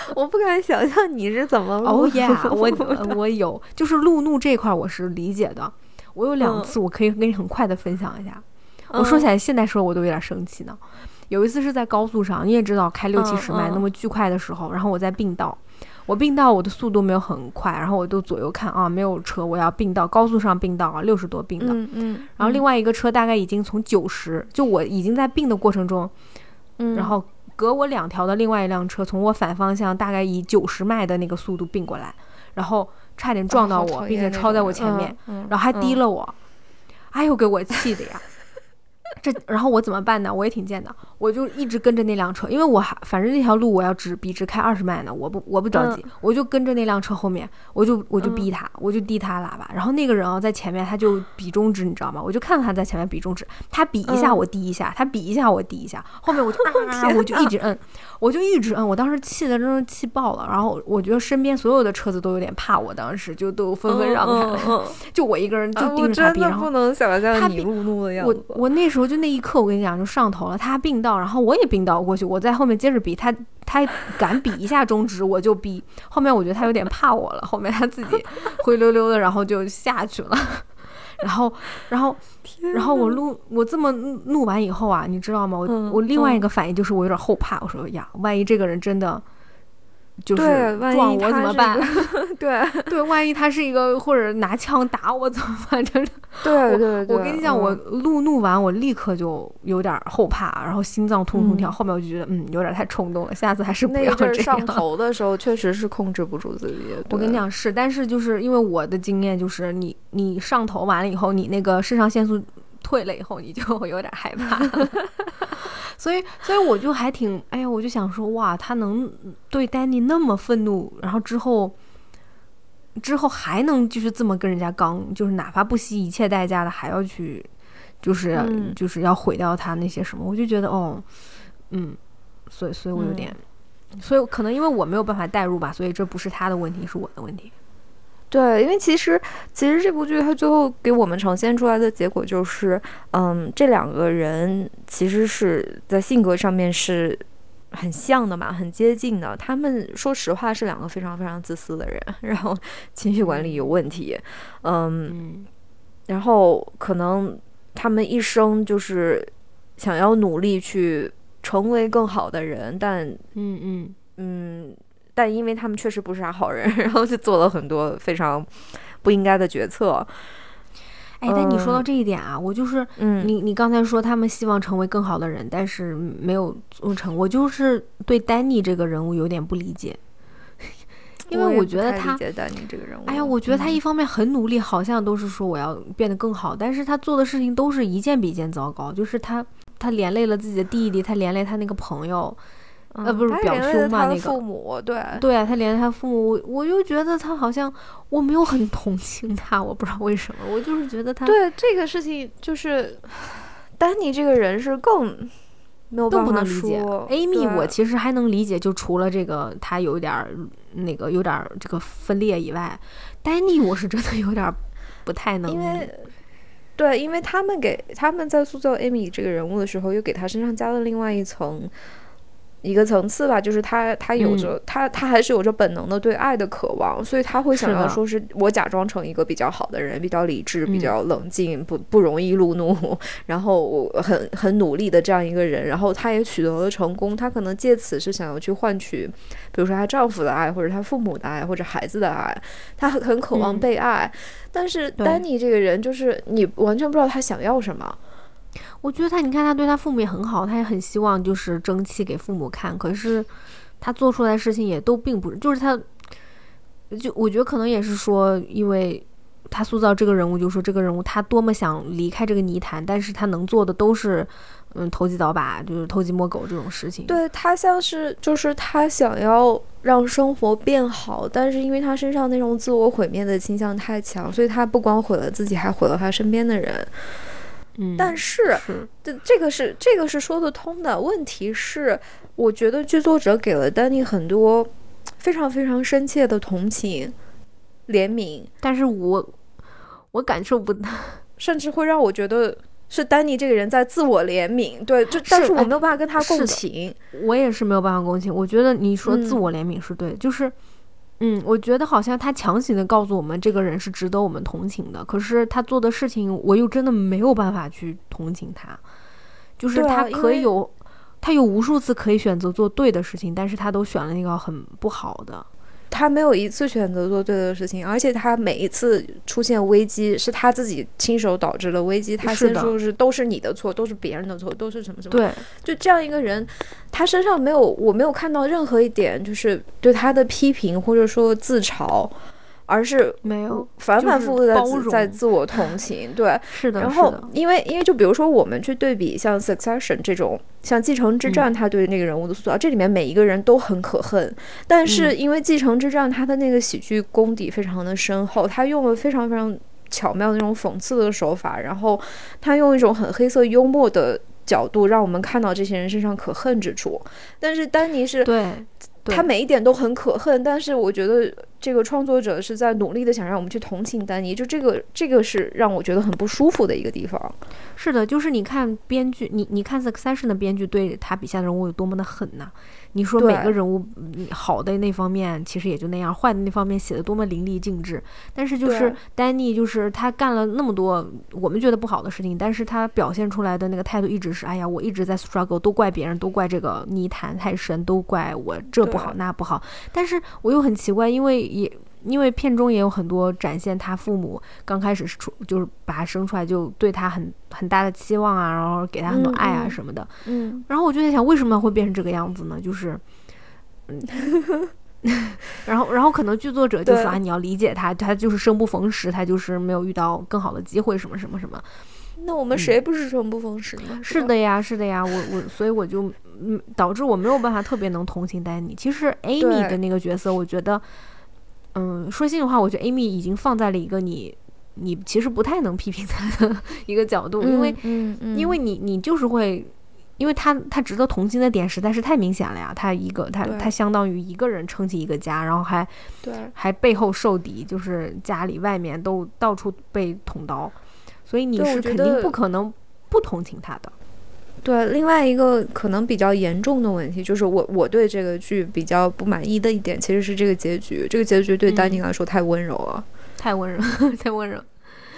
我不敢想象你是怎么哦耶，我我有，就是路怒这块我是理解的。我有两次，我可以跟你很快的分享一下。我说起来，现在说我都有点生气呢。有一次是在高速上，你也知道开六七十迈那么巨快的时候，然后我在并道，我并道我的速度没有很快，然后我都左右看啊，没有车，我要并道，高速上并道啊，六十多并的，嗯嗯，然后另外一个车大概已经从九十，就我已经在并的过程中，嗯，然后隔我两条的另外一辆车从我反方向大概以九十迈的那个速度并过来，然后差点撞到我，并且超在我前面，然后还滴了我，哎呦给我气的呀！这然后我怎么办呢？我也挺贱的，我就一直跟着那辆车，因为我还反正那条路我要直笔直开二十迈呢，我不我不着急，我就跟着那辆车后面，我就我就逼他，我就递他喇叭，然后那个人啊在前面他就比中指，你知道吗？我就看到他在前面比中指，他比一下我滴一下，他比一下我滴一下，后面我就 啊我就一直摁，我就一直摁，我当时气的真是气爆了，然后我觉得身边所有的车子都有点怕我，当时就都纷纷让开了，就我一个人就盯着他逼，然后不能想象你怒怒的样子，我我那时候。就那一刻，我跟你讲，就上头了。他并道，然后我也并道过去，我在后面接着比他，他敢比一下中指，我就比。后面我觉得他有点怕我了，后面他自己灰溜溜的，然后就下去了。然后，然后，然后我录，我这么录完以后啊，你知道吗？我我另外一个反应就是我有点后怕，我说呀，万一这个人真的。就是撞我怎么办？对对，万一他是一个或者拿枪打我怎么办？真的。对对对，我跟你讲，我怒怒完，我立刻就有点后怕，然后心脏突突跳。后面我就觉得，嗯，有点太冲动了，下次还是不要这样。上头的时候 确实是控制不住自己。我跟你讲是，但是就是因为我的经验就是，你你上头完了以后，你那个肾上腺素退了以后，你就有点害怕。所以，所以我就还挺，哎呀，我就想说，哇，他能对丹尼那么愤怒，然后之后，之后还能就是这么跟人家刚，就是哪怕不惜一切代价的还要去，就是就是要毁掉他那些什么，我就觉得，哦，嗯，所以，所以我有点，所以可能因为我没有办法代入吧，所以这不是他的问题，是我的问题。对，因为其实其实这部剧它最后给我们呈现出来的结果就是，嗯，这两个人其实是在性格上面是很像的嘛，很接近的。他们说实话是两个非常非常自私的人，然后情绪管理有问题，嗯，然后可能他们一生就是想要努力去成为更好的人，但嗯嗯嗯。但因为他们确实不是啥好人，然后就做了很多非常不应该的决策。哎，但你说到这一点啊，我就是，嗯，你你刚才说他们希望成为更好的人，但是没有做成。我就是对丹尼这个人物有点不理解，因为我觉得他丹尼这个人物，哎呀，我觉得他一方面很努力，好像都是说我要变得更好，但是他做的事情都是一件比一件糟糕，就是他他连累了自己的弟弟，他连累他那个朋友。呃，不是表兄嘛？那个父母，对对啊，他连着他父母，我我就觉得他好像我没有很同情他，我不知道为什么，我就是觉得他对这个事情就是丹尼这个人是更没有更不能理解。Amy 我其实还能理解，就除了这个他有点那个有点这个分裂以外，丹尼我是真的有点不太能，因为对，因为他们给他们在塑造 Amy 这个人物的时候，又给他身上加了另外一层。一个层次吧，就是他，他有着他，他还是有着本能的对爱的渴望，所以他会想要说是我假装成一个比较好的人，比较理智，比较冷静，不不容易路怒，然后我很很努力的这样一个人，然后他也取得了成功，他可能借此是想要去换取，比如说她丈夫的爱，或者她父母的爱，或者孩子的爱，她很很渴望被爱，但是丹尼这个人就是你完全不知道他想要什么。我觉得他，你看他对他父母也很好，他也很希望就是争气给父母看。可是他做出来的事情也都并不是，就是他，就我觉得可能也是说，因为他塑造这个人物，就说这个人物他多么想离开这个泥潭，但是他能做的都是嗯投机倒把，就是偷鸡摸狗这种事情。对他像是就是他想要让生活变好，但是因为他身上那种自我毁灭的倾向太强，所以他不光毁了自己，还毁了他身边的人。嗯，但是是这这个是这个是说得通的。问题是，我觉得剧作者给了丹尼很多非常非常深切的同情、怜悯，但是我我感受不到，甚至会让我觉得是丹尼这个人在自我怜悯。对，就但是我哎没有办法跟他共情。我也是没有办法共情。我觉得你说自嗯我怜悯是对的，就是。嗯，我觉得好像他强行的告诉我们这个人是值得我们同情的，可是他做的事情，我又真的没有办法去同情他。就是他可以有，他有无数次可以选择做对的事情，但是他都选了那个很不好的。他没有一次选择做对的事情，而且他每一次出现危机是他自己亲手导致的危机，他先说是都是你的错，都是别人的错，都是什么什么。对，就这样一个人，他身上没有，我没有看到任何一点就是对他的批评或者说自嘲，而是没有，反反复复的在自我同情。对，是的，然后，因为因为就比如说我们去对比像《Succession》这种，像《继承之嗯战》，他对那个人物的塑造，这里面每一个人都很可恨，但是嗯因为《继承之战》他的那个喜剧功底非常的深厚，他用了非常非常巧妙的那种讽刺的手法，然后他用一种很黑色幽默的角度，让我们看到这些人身上可恨之处。但是丹尼是对，他每一点都很可恨，但是我觉得这个创作者是在努力的想让我们去同情丹尼，就这个这个是让我觉得很不舒服的一个地方。是的，就是你看编剧，你你看《Succession》的编剧对他笔下的人物有多么的狠呐、你说每个人物嗯好的那方面其实也就那样，坏的那方面写的多么淋漓尽致。但是就是丹尼，就是他干了那么多我们觉得不好的事情，但是他表现出来的那个态度一直是，哎呀，我一直在 struggle，都怪别人，都怪这个泥潭太深，都怪我这不好那不好。但是我又很奇怪，因为也。因为片中也有很多展现他父母刚开始是出就是把他生出来就对他很很大的期望啊，然后给他很多爱啊什么的。嗯，然后我就在想，为什么会变成这个样子呢？就是，嗯，然后然后可能剧作者就说啊，你要理解他，他就是生不逢时，他就是没有遇到更好的机会，什么什么什么。那我们谁不是生不逢时呢？嗯是，的呀，是的呀，我我所以我就嗯，导致我没有办法特别能同情丹尼。其实 Amy 的那个角色，我觉得，嗯，说心里话，我觉得 Amy 已经放在了一个你你其实不太能批评他的一个角度，因为嗯嗯，因为你你就是会，因为他他值得同情的点实在是太明显了呀。他一个他他相当于一个人撑起一个家，然后还对还背后受敌，就是家里外面都到处被捅刀，所以你是肯定不可能不同情他的。对，另外一个可能比较严重的问题，就是我我对这个剧比较不满意的一点，其实是这个结局。这个结局对丹尼嗯来说太温柔了，太温柔，太温柔。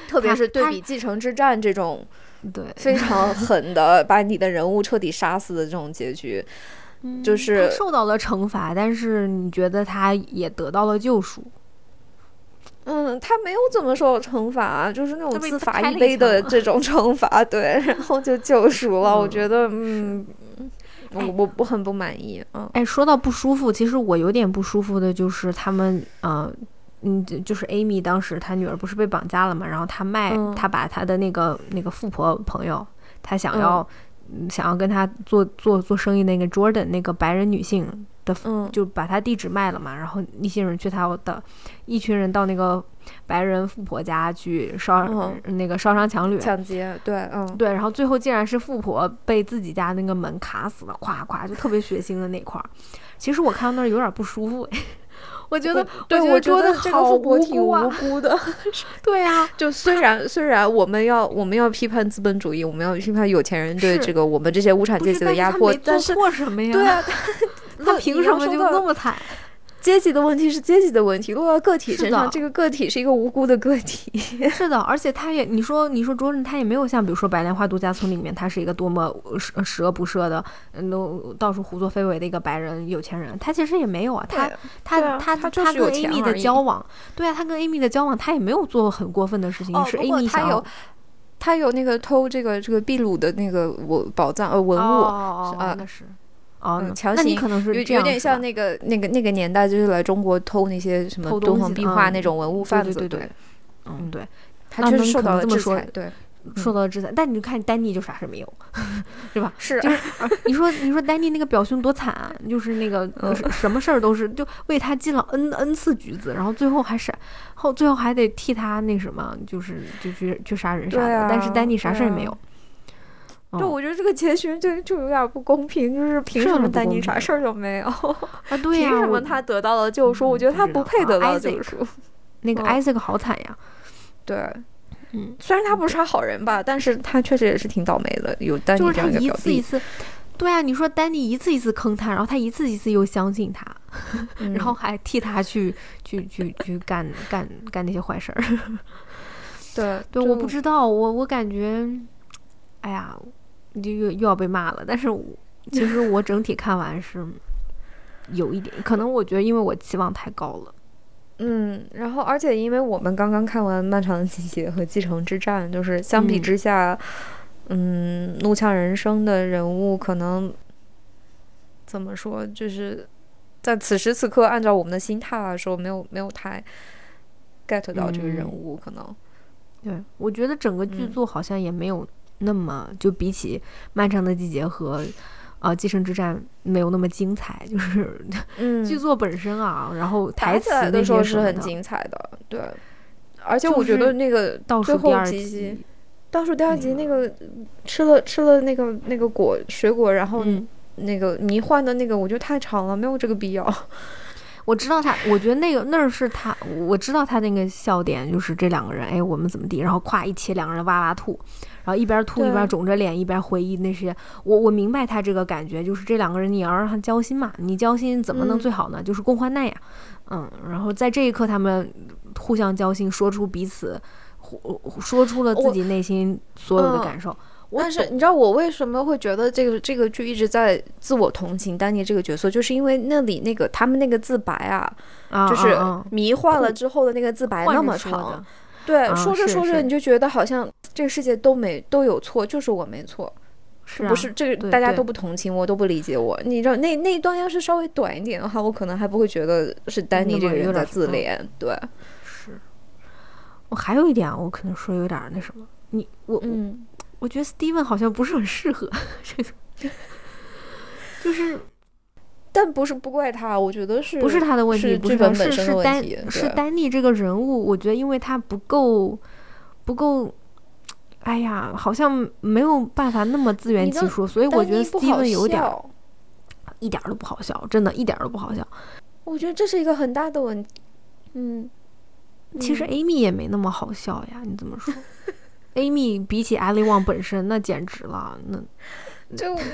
特别是对比《继承之战》这种对，非常狠的把你的人物彻底杀死的这种结局。就他是受到了惩罚，但是你觉得他也得到了救赎。嗯，他没有怎么受惩罚，啊就是那种自罚一杯的这种惩罚，对，然后就救赎了。我嗯觉得，嗯，我我我很不满意，嗯哎，说到不舒服，其实我有点不舒服的就是他们，呃，嗯，就就是 Amy 当时她女儿不是被绑架了嘛，然后她卖，嗯她把她的那个那个富婆朋友，她想嗯要、嗯想要跟她做做做生意那个 Jordan 那个白人女性的，嗯就把他地址卖了嘛，然后一些人去他的，一群人到那个白人富婆家去烧、嗯那个烧伤抢掠，抢劫，对，嗯，对，然后最后竟然是富婆被自己家那个门卡死了，咵咵就特别血腥的那块儿。其实我看到那儿有点不舒服，哎，我觉得，对，我我觉得这个富婆挺无无辜的。对呀、就虽然虽然我们要我们要批判资本主义，我们要批判有钱人对这个我们这些无产阶，级的压迫但是，什么呀？对啊 他凭什么就那么么惨？阶级的问题是阶级的问题，落到个体身上，这个个体是一个无辜的个体。是的，而且他也，你说你说卓人，他也没有像比如说《白莲花度假村》里面，他是一个多么十十恶不赦的，嗯，都到处胡作非为的一个白人有钱人，他其实也没有啊，他对他他他有跟钱 Amy 的交往，对啊，他跟 Amy 的交往，他也没有做很过分的事情，是 Amy 想要他有他有那个偷这个这个秘鲁的那个我宝藏呃文物，哦哦啊哦，那是哦嗯，那你可能是有有点像那个那个那个年代，就是来中国偷那些什么偷敦煌壁画那种文物贩子，对对对，嗯对，他确实可受到了制能这么说裁，对，受到了制裁，但你看丹尼就啥事没有，对吧？是就是啊 你说你说丹尼那个表兄多惨啊，就是那个嗯什什么事儿都是就为他进了 n n 次局子，然后最后还是后最后还得替他那什么，就是就去去杀人啥的，啊但是丹尼啥事儿也没有。对，我觉得这个结局就就有点不公平，就是凭什么丹尼啥事儿都没有啊？对呀，凭什么他得到了救赎？我觉得他不配得到救赎。那个艾 c 好惨呀。对，嗯，虽然他不是啥好人吧，但是他确实也是挺倒霉的。有丹尼这样一次一次，对啊，你说丹尼一次一次坑他，然后他一次一次又相信他，然后还替他去去去去干干干那些坏事儿。对对，我不知道，我我感觉，哎呀。就又又要被骂了，但是其实我整体看完是有一点，可能我觉得因为我期望太高了，嗯，然后而且因为我们刚刚看完《漫长的季节》和《继承之战》，就是相比之下，嗯，《怒呛人生》的人物可能怎么说，就是在此时此刻按照我们的心态来说，没有没有太 get 到这个人物，可能，对我觉得整个剧作好像也没有。那么，就比起《漫长的季节》和呃《继承之战》没有那么精彩，就是 剧作本身啊，然后台词那些是很精彩的，对。而且我觉得那个倒数第二集，倒数第二集那个吃了吃了那个那个果水果，然后那个迷幻的那个，我觉得太长了，没有这个必要。我知道他，我觉得那个那儿是他，我知道他那个笑点就是这两个人，哎，我们怎么地，然后咵一切，两个人哇哇吐。然后一边吐一边肿着脸，一边回忆那些。我我明白他这个感觉，就是这两个人你要让他交心嘛，你交心怎么能最好呢？就是共患难呀，嗯。然后在这一刻，他们互相交心，说出彼此，说出了自己内心所有的感受。但是你知道我为什么会觉得这个这个剧一直在自我同情丹尼这个角色，就是因为那里那个他们那个自白啊，就是迷幻了之后的那个自白那么长。对，说着说着你就觉得好像这个世界都没都有错，就是我没错，是不是这个大家都不同情我，都不理解我。你知道那那一段要是稍微短一点的话，我可能还不会觉得是丹尼这个人在自怜。对，是。我还有一点，我可能说有点那什么，你我嗯，我觉得 Steven 好像不是很适合 这个，就是。但不是不怪他，我觉得是不是他的问题，不是本是是丹是丹尼这个人物，我觉得因为他不够不够，哎呀，好像没有办法那么自圆其说，所以我觉得 Steven 有点一点都不好笑，真的一点都不好笑。我觉得这是一个很大的问题。嗯，其实 Amy 也没那么好笑呀，你怎么说？Amy 比起 Ali Wong 本身，那简直了，那就。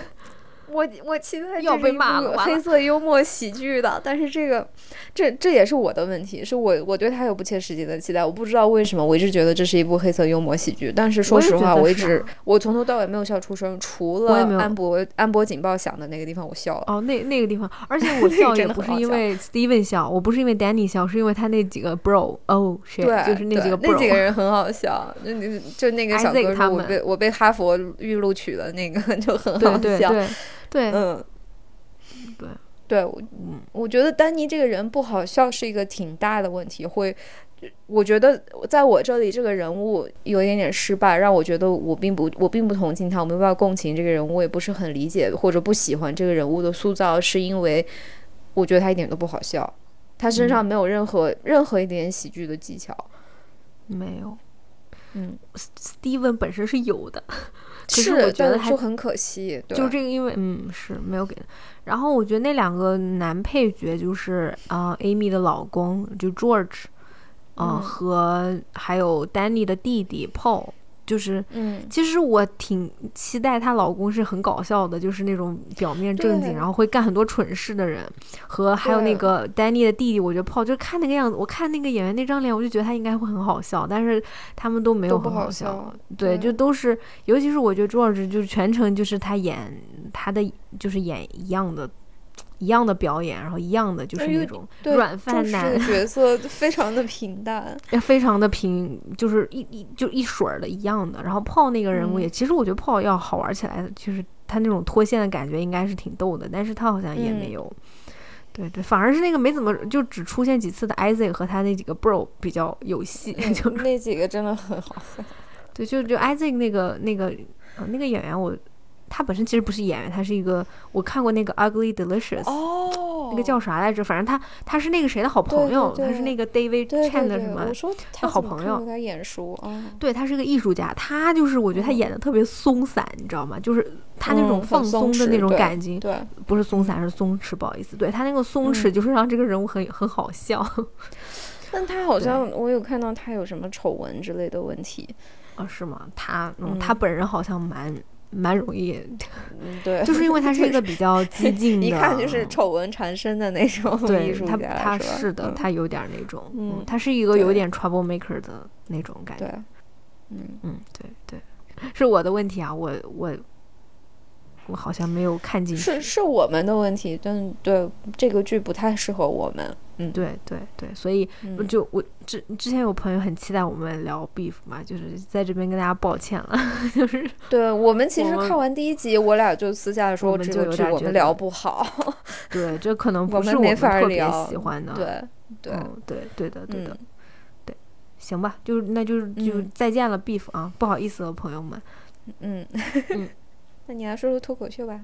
我我期待要被骂了，黑色幽默喜剧的，但是这个，这这也是我的问题，是我我对他有不切实际的期待，我不知道为什么，我一直觉得这是一部黑色幽默喜剧，但是说实话，我一直我从头到尾没有笑出声，除了安博安博警报响的那个地方我笑了。哦，那那个地方，而且 我笑也不是因为 Steven 笑，我不是因为 Danny 笑，是因为他那几个 bro，哦，对，就是那几个那几个人很好笑，就那就那个小哥，我被我被哈佛预录取的那个就很好笑。对，嗯，对，对，我，我觉得丹尼这个人不好笑是一个挺大的问题。会，我觉得在我这里这个人物有一点点失败，让我觉得我并不，我并不同情他，我没有办法共情这个人物，我也不是很理解或者不喜欢这个人物的塑造，是因为我觉得他一点都不好笑，他身上没有任何任何一点喜剧的技巧，没有。嗯，Steven 本身是有的。是，我觉得就很可惜，就这个，因为嗯是没有给。然后我觉得那两个男配角就是啊，Amy 的老公就 George，嗯，和还有 Danny 的弟弟 Paul。就是，嗯，其实我挺期待她老公是很搞笑的，就是那种表面正经，然后会干很多蠢事的人。和还有那个 Danny 的弟弟，我觉得泡就看那个样子，我看那个演员那张脸，我就觉得他应该会很好笑。但是他们都没有很好笑，对，就都是，尤其是我觉得朱老师就是全程就是他演他的就是演一样的。一样的表演，然后一样的就是那种软饭男角 色，非常的平淡，也非常的平，就是一一就一水儿的一样的。然后泡那个人物也，其实我觉得泡要好玩起来，就是他那种脱线的感觉应该是挺逗的，但是他好像也没有，对对，反而是那个没怎么就只出现几次的 Isaac 和他那几个 bro 比较有戏，就那几个真的很好笑。对，就就 Isaac 那个那个呃那个演员我。他本身其实不是演员，他是一个我看过那个《Ugly Delicious》哦，那个叫啥来着？反正他他是那个谁的好朋友，他是那个 David Chan 的什么？他好朋友，他眼熟对他是个艺术家，他就是我觉得他演的特别松散，你知道吗？就是他那种放松的那种感觉，对，不是松散是松弛，不好意思，对他那个松弛就是让这个人物很很好笑。但他好像我有看到他有什么丑闻之类的问题啊？是吗？他嗯，他本人好像蛮。蛮容易，对，就是因为他是一个比较 激进的，一看就是丑闻缠身的那种艺术家。他他是的，他有点那种，嗯，他是一个有点 trouble maker 的那种感觉。嗯嗯，对对，是我的问题啊，我我我好像没有看进去，是是我们的问题，但对这个剧不太适合我们。嗯，对对对，所以就我之之前有朋友很期待我们聊 beef 嘛，就是在这边跟大家抱歉了，就是对我们其实看完第一集，我俩就私下说这个剧我们聊不好，对，这可能不是我们特别喜欢的，对对对对的对的对，行吧，就那就是就再见了 beef 啊，不好意思了朋友们，嗯。嗯，那你来说说脱口秀吧，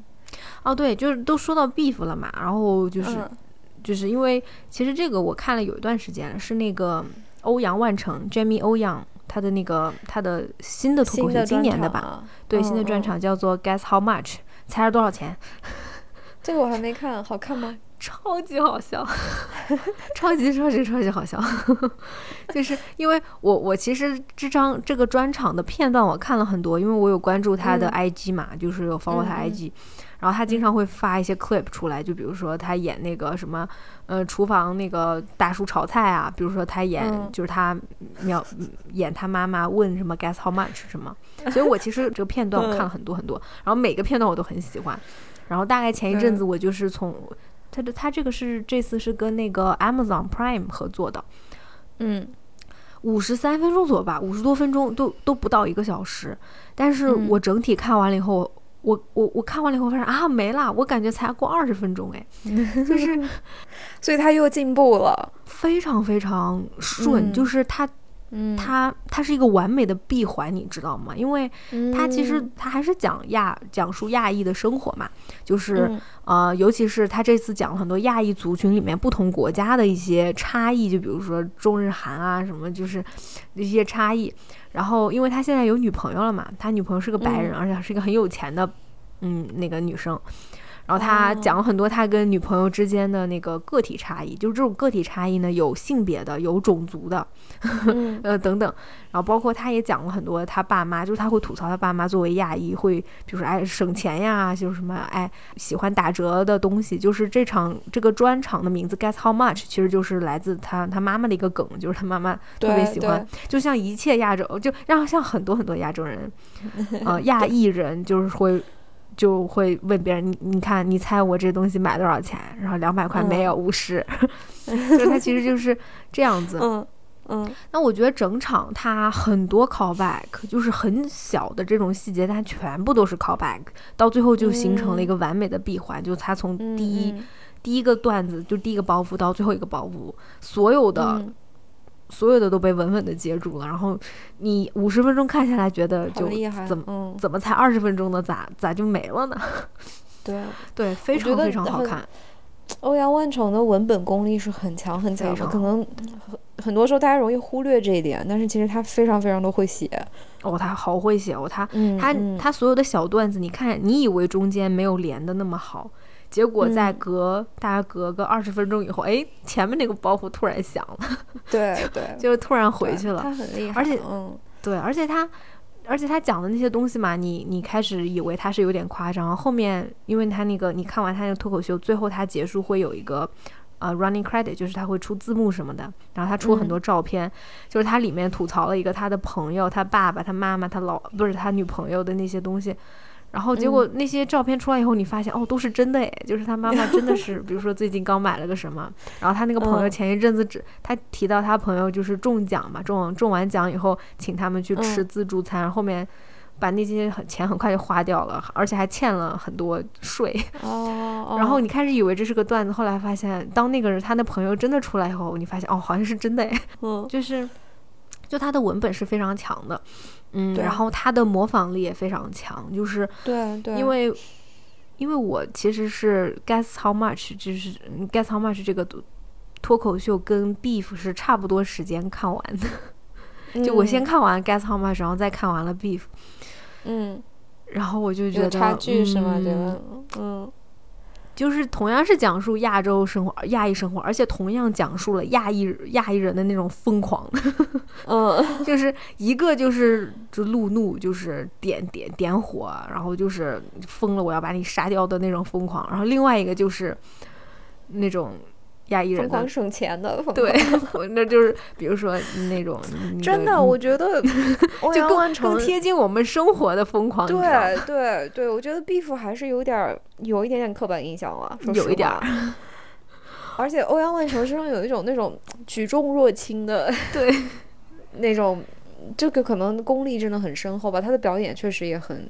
哦对，就是都说到 beef 了嘛，然后就是。就是因为其实这个我看了有一段时间了，是那个欧阳万成 Jamie 欧阳他的那个他的新的脱口秀，今年的吧？对，新的专场叫做 Guess How Much，猜是多少钱？这个我还没看，好看吗？超级好笑，超级超级超级好笑。就是因为我我其实这张这个专场的片段我看了很多，因为我有关注他的 IG 嘛，就是有 follow 他 IG。然后他经常会发一些 clip 出来，就比如说他演那个什么，呃，厨房那个大叔炒菜啊，比如说他演就是他描演他妈妈问什么 guess how much 什么，所以我其实这个片段我看了很多很多，然后每个片段我都很喜欢。然后大概前一阵子我就是从他的它这个是这次是跟那个 Amazon Prime 合作的，嗯，五十三分钟左右吧，五十多分钟都都不到一个小时，但是我整体看完了以后。我我我看完了以后发现啊没了，我感觉才过二十分钟哎，就是，所以他又进步了，非常非常顺，就是他。嗯，它它是一个完美的闭环，你知道吗？因为它其实它还是讲亚讲述亚裔的生活嘛，就是呃，尤其是他这次讲了很多亚裔族群里面不同国家的一些差异，就比如说中日韩啊什么，就是一些差异。然后，因为他现在有女朋友了嘛，他女朋友是个白人，而且是一个很有钱的，嗯，那个女生。然后他讲了很多他跟女朋友之间的那个个体差异，就是这种个体差异呢，有性别的，有种族的，呃等等。然后包括他也讲了很多他爸妈，就是他会吐槽他爸妈作为亚裔会，比如说哎省钱呀，就是什么哎喜欢打折的东西。就是这场这个专场的名字 Guess How Much，其实就是来自他他妈妈的一个梗，就是他妈妈特别喜欢，就像一切亚洲，就让像很多很多亚洲人，呃亚裔人就是会。就会问别人，你你看，你猜我这东西买多少钱？然后两百块没有，五十。就他其实就是这样子。嗯嗯。那我觉得整场它很多 callback，就是很小的这种细节，它全部都是 callback，到最后就形成了一个完美的闭环。就它从第一第一个段子，就第一个包袱到最后一个包袱，所有的。所有的都被稳稳的接住了，然后你五十分钟看下来，觉得就怎么怎么才二十分钟呢？咋咋就没了呢？对 对，非常非常好看。欧阳万成的文本功力是很强很强的，可能很很多时候大家容易忽略这一点，但是其实他非常非常的会写。哦，他好会写哦，他他他所有的小段子，你看你以为中间没有连的那么好。结果在隔大概隔个二十分钟以后，哎，前面那个包袱突然响了，对 对，就突然回去了。他很厉害，而且嗯，对，而且他，而且他讲的那些东西嘛，你你开始以为他是有点夸张，后面因为他那个你看完他那个脱口秀，最后他结束会有一个呃 running credit，就是他会出字幕什么的，然后他出很多照片，就是他里面吐槽了一个他的朋友、他爸爸、他妈妈、他老不是他女朋友的那些东西。然后结果那些照片出来以后，你发现哦，都是真的诶，就是他妈妈 真的是，比如说最近刚买了个什么，然后他那个朋友前一阵子只他提到他朋友就是中奖嘛，中中完奖以后请他们去吃自助餐，后面把那些钱很快就花掉了，而且还欠了很多税。哦。然后你开始以为这是个段子，后来发现当那个人他那朋友真的出来以后，你发现哦，好像是真的诶。嗯。就是，就他的文本是非常强的。嗯，然后他的模仿力也非常强，就是对对，因为因为我其实是 Guess How Much，就是 Guess How Much 这个脱口秀跟 Beef 是差不多时间看完的，就我先看完 Guess How Much，然后再看完了 Beef，嗯，然后我就觉得差距是吗？觉嗯得，嗯就是同样是讲述亚洲生活、亚裔生活，而且同样讲述了亚裔亚裔人的那种疯狂，嗯。就是一个就是就路怒，就是点点点火，然后就是疯了，我要把你杀掉的那种疯狂，然后另外一个就是那种亚裔人的疯狂。省钱的，对，那就是比如说那种 真的，嗯我觉得 欧就更更贴近我们生活的疯狂，对对对，我觉得 Beef 还是有点儿有一点点刻板印象了，有一点儿。而且欧阳万成身上有一种那种举重若轻的对，那种，这个可能功力真的很深厚吧。他的表演确实也很，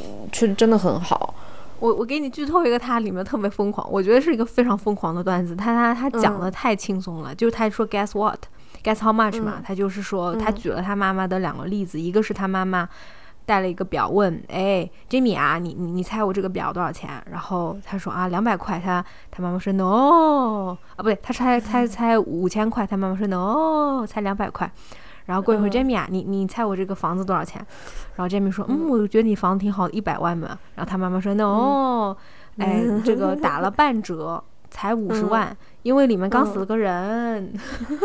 嗯确真的很好。我我给你剧透一个，它里面特别疯狂，我觉得是一个非常疯狂的段子。他他他讲嗯的太轻松了，就是他说 guess what，guess how much 嘛，嗯他就是说他嗯举了他妈妈的两个例子，一个是他妈妈带了一个表问，哎，Jimmy 啊，你你你猜我这个表多少钱？然后他说啊两百块，他他妈妈说 no 啊不对，他猜猜猜五千块，他妈妈说 no 才两百块。然后过一会儿嗯，Jamie 啊，你你猜我这个房子多少钱？然后 Jamie 说，嗯，我觉得你房子挺好的，一百万嘛。然后他妈妈说，no，哎，这个打了半折，才五十万，因为里面刚死了个人。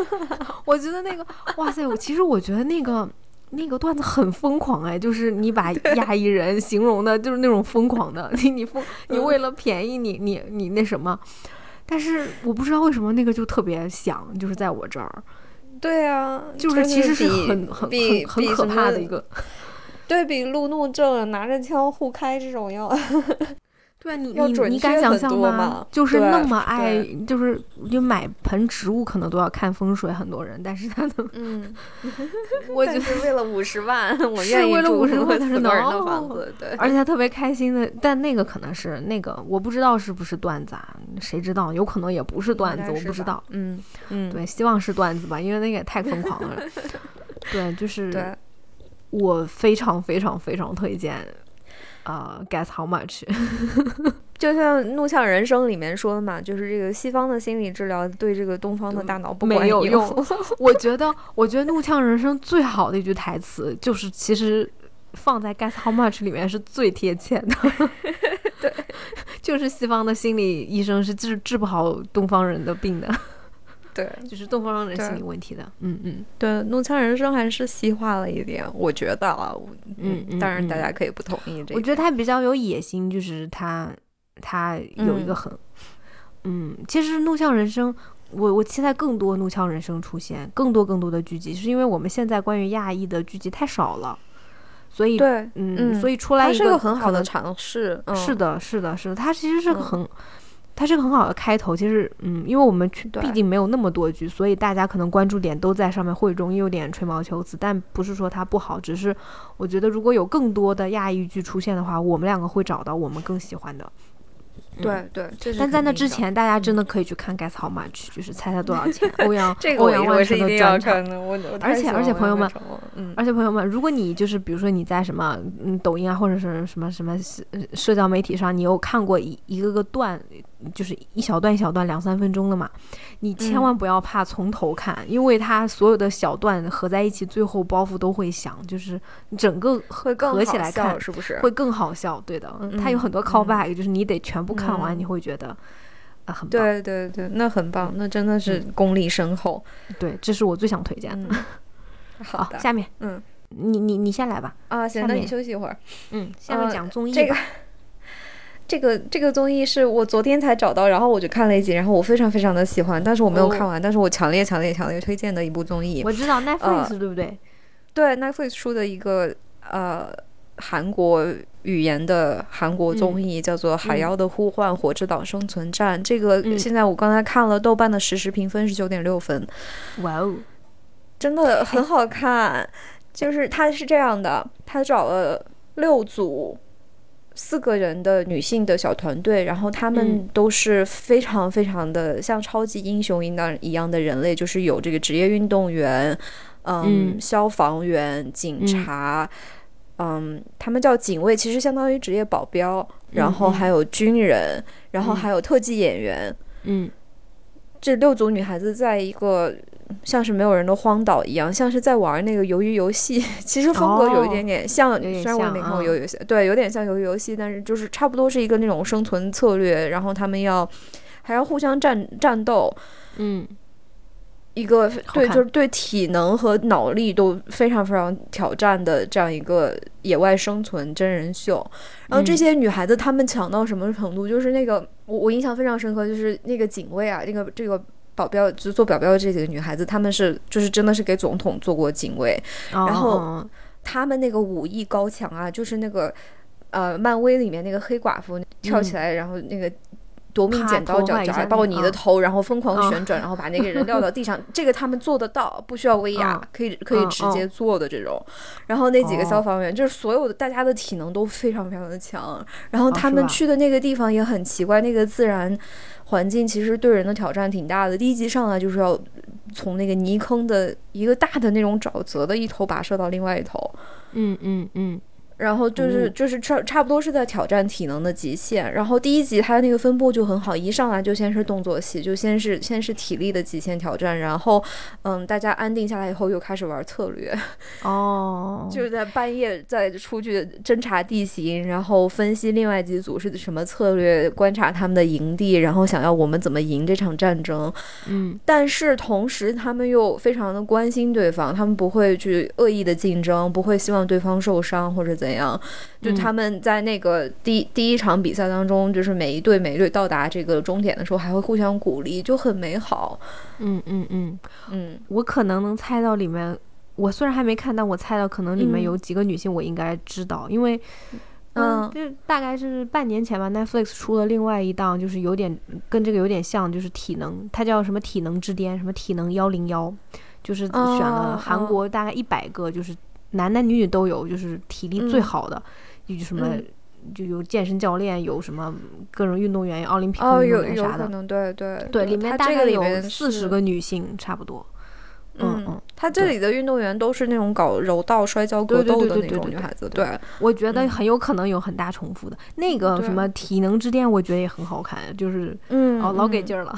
我觉得那个，哇塞，我其实我觉得那个那个段子很疯狂哎，就是你把亚裔人形容的就是那种疯狂的，你你疯，你为了便宜你你你那什么。但是我不知道为什么那个就特别响，就是在我这儿，对啊，就是真其实是比很很比很很可怕的一个。对比路怒症拿着枪互开这种要对啊，你你你敢想象吗？就是那么爱，就是就买盆植物可能都要看风水，很多人，但是他的，嗯，我觉得，但是为了五十万，我愿意为了住50万但是死个人的房子，对，而且他特别开心的，但那个可能是那个，我不知道是不是段子啊，谁知道？有可能也不是段子，我不知道。嗯嗯，对，希望是段子吧，因为那个也太疯狂了。对，就是，我非常非常非常推荐，呃，Guess How Much。就像《怒呛人生》里面说的嘛，就是这个西方的心理治疗对这个东方的大脑不管没有用。用 我觉得，我觉得《怒呛人生》最好的一句台词就是，其实放在《Guess How Much》里面是最贴切的。对，就是西方的心理医生是治治不好东方人的病的，对就是东方人对心理问题的。嗯嗯对，《怒呛人生》还是西化了一点，我觉得啊，嗯嗯当然大嗯家可以不同意这个。我觉得他比较有野心，就是他他有一个嗯很嗯，其实《怒呛人生》。我我期待更多《怒呛人生》出现，更多更多的剧集，是因为我们现在关于亚裔的剧集太少了，所以对，嗯，嗯所以出来是一个个很好的尝试。嗯、是的，是的，是的，它其实是个嗯很，它是个很好的开头。其实，嗯，因为我们去毕竟没有那么多剧，所以大家可能关注点都在上面，会容易有点吹毛求疵。但不是说它不好，只是我觉得如果有更多的亚裔剧出现的话，我们两个会找到我们更喜欢的。对对，但在那之前，大家真的可以去看《Guess How Much》，就是 猜猜多少钱。欧阳这个欧阳万成的一定要专场。看。我我而且而且朋友们嗯，而且朋友们，如果你就是比如说你在什么嗯抖音啊或者是什么什么社社交媒体上，你有看过一一个个段，就是一小段一小段两三分钟的嘛，你千嗯万不要怕从头看，因为它所有的小段合在一起，最后包袱都会响，就是整个会更合起来看是不是？会更好笑。对的，嗯它有很多嗯 callback，、就是你得全部看完，嗯你会觉得啊、很棒。对对对，那很棒，那真的是功力深厚。对，这是我最想推荐的。嗯，好的，下面嗯你你你先来吧。啊，行，那你休息一会儿。嗯，下面呃讲综艺吧。这个这个这个综艺是我昨天才找到，然后我就看了一集，然后我非常非常的喜欢，但是我没有哦看完，但是我强烈强烈强烈推荐的一部综艺。我知道 Netflix、呃对不对？对 Netflix 出的一个呃韩国语言的韩国综艺，叫做《海妖的呼唤：火之岛生存战》。这个嗯现在我刚才看了豆瓣的实时评分是九点六分，哇哦，真的很好看。就是它是这样的，他找了六组。四个人的女性的小团队，然后他们嗯。都是非常非常的像超级英雄一样一样的人类，就是有这个职业运动员，嗯，嗯。消防员、警察，嗯，他们叫警卫，其实相当于职业保镖，然后还有军人，然后还有特技演员，嗯，这六组女孩子在一个像是没有人的荒岛一样，像是在玩那个鱿鱼游戏，其实风格有一点点像，虽然我没看过鱿鱼游戏，对，有点像鱿鱼游戏，但是就是差不多是一个那种生存策略，然后他们要还要互相战战斗，嗯。一个对，就是对体能和脑力都非常非常挑战的这样一个野外生存真人秀。然后这些女孩子她们强到什么程度？就是那个我我印象非常深刻，就是那个警卫啊，那个这个保镖，就做保镖的这几个女孩子，她们是就是真的是给总统做过警卫，然后她们那个武艺高强啊，就是那个呃，漫威里面那个黑寡妇跳起来，然后那个。夺命剪刀脚夹到你的头，然后疯狂旋转，然后把那个人撂到地上。这个他们做得到，不需要威亚，可以可以直接做的这种。然后那几个消防员，就是所有的大家的体能都非常非常的强。然后他们去的那个地方也很奇怪，那个自然环境其实对人的挑战挺大的。第一集上来就是要从那个泥坑的一个大的那种沼泽的一头跋涉到另外一头。嗯嗯嗯。然后就是就是差差不多是在挑战体能的极限。然后第一集它的那个分布就很好，一上来就先是动作戏，就先是先是体力的极限挑战。然后，嗯，大家安定下来以后又开始玩策略。哦，就是在半夜再出去侦察地形，然后分析另外几组是什么策略，观察他们的营地，然后想要我们怎么赢这场战争。嗯，但是同时他们又非常的关心对方，他们不会去恶意的竞争，不会希望对方受伤或者怎。怎样？就他们在那个第第一场比赛当中，就是每一队每一队到达这个终点的时候，还会互相鼓励，就很美好。嗯嗯嗯嗯，我可能能猜到里面，我虽然还没看，但我猜到可能里面有几个女性，我应该知道，因为嗯，就大概是半年前吧，Netflix 出了另外一档，就是有点跟这个有点像，就是体能，它叫什么体能之巅，什么体能幺零幺，就是选了韩国大概一百个，就是。男男女女都有，就是体力最好的，有什么就有健身教练，有什么各种运动员，奥林匹克运动员啥的。对对对，里面大概有四十个女性，差不多。嗯嗯，他这里的运动员都是那种搞柔道、摔跤、格斗的那种女孩子。对，我觉得很有可能有很大重复的。那个什么体能之巅，我觉得也很好看，就是嗯，哦，老给劲儿了。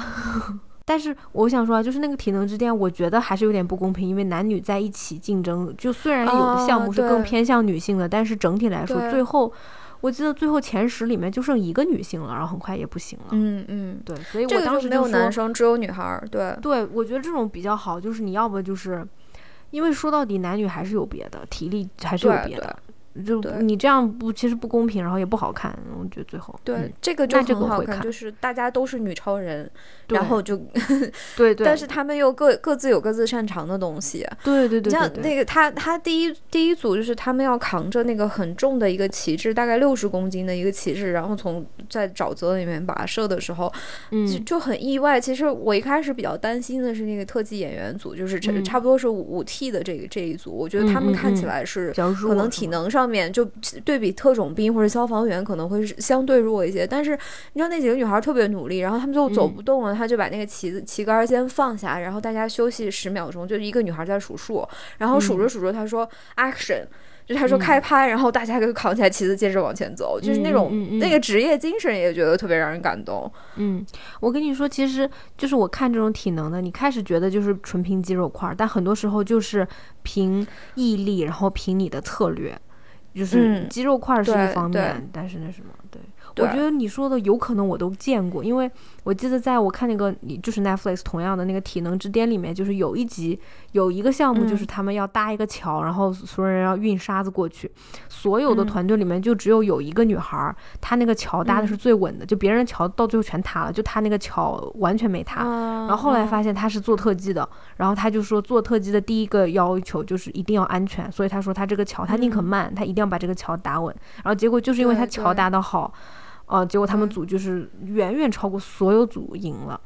但是我想说啊，就是那个体能之巅，我觉得还是有点不公平，因为男女在一起竞争，就虽然有的项目是更偏向女性的，但是整体来说，最后我记得最后前十里面就剩一个女性了，然后很快也不行了。嗯嗯，对，所以我当时没有男生，只有女孩。对对，我觉得这种比较好，就是你要不就是，因为说到底男女还是有别的，体力还是有别的。就你这样不，其实不公平，然后也不好看。我觉得最后对这个就很好看，就是大家都是女超人，然后就对对，但是他们又各各自有各自擅长的东西。对对对，像那个他他第一第一组就是他们要扛着那个很重的一个旗帜，大概六十公斤的一个旗帜，然后从在沼泽里面跋涉的时候，就就很意外。其实我一开始比较担心的是那个特技演员组，就是差差不多是五 T 的这个这一组，我觉得他们看起来是可能体能上。面就对比特种兵或者消防员可能会是相对弱一些，但是你知道那几个女孩特别努力，然后她们就走不动了，她就把那个旗子旗杆先放下，然后大家休息十秒钟，就一个女孩在数数，然后数着数着他说 action，就他说开拍，然后大家就扛起来旗子接着往前走，就是那种那个职业精神也觉得特别让人感动。嗯，我跟你说，其实就是我看这种体能的，你开始觉得就是纯凭肌肉块，但很多时候就是凭毅力，然后凭你的策略。就是肌肉块是一方面，但是那什么，对。我觉得你说的有可能我都见过，因为我记得在我看那个你就是 Netflix 同样的那个体能之巅里面，就是有一集有一个项目，就是他们要搭一个桥，然后所有人要运沙子过去，所有的团队里面就只有有一个女孩，她那个桥搭的是最稳的，就别人桥到最后全塌了，就她那个桥完全没塌。然后后来发现她是做特技的，然后她就说做特技的第一个要求就是一定要安全，所以她说她这个桥她宁可慢，她一定要把这个桥搭稳。然后结果就是因为她桥搭的好。啊！结果他们组就是远远超过所有组赢了，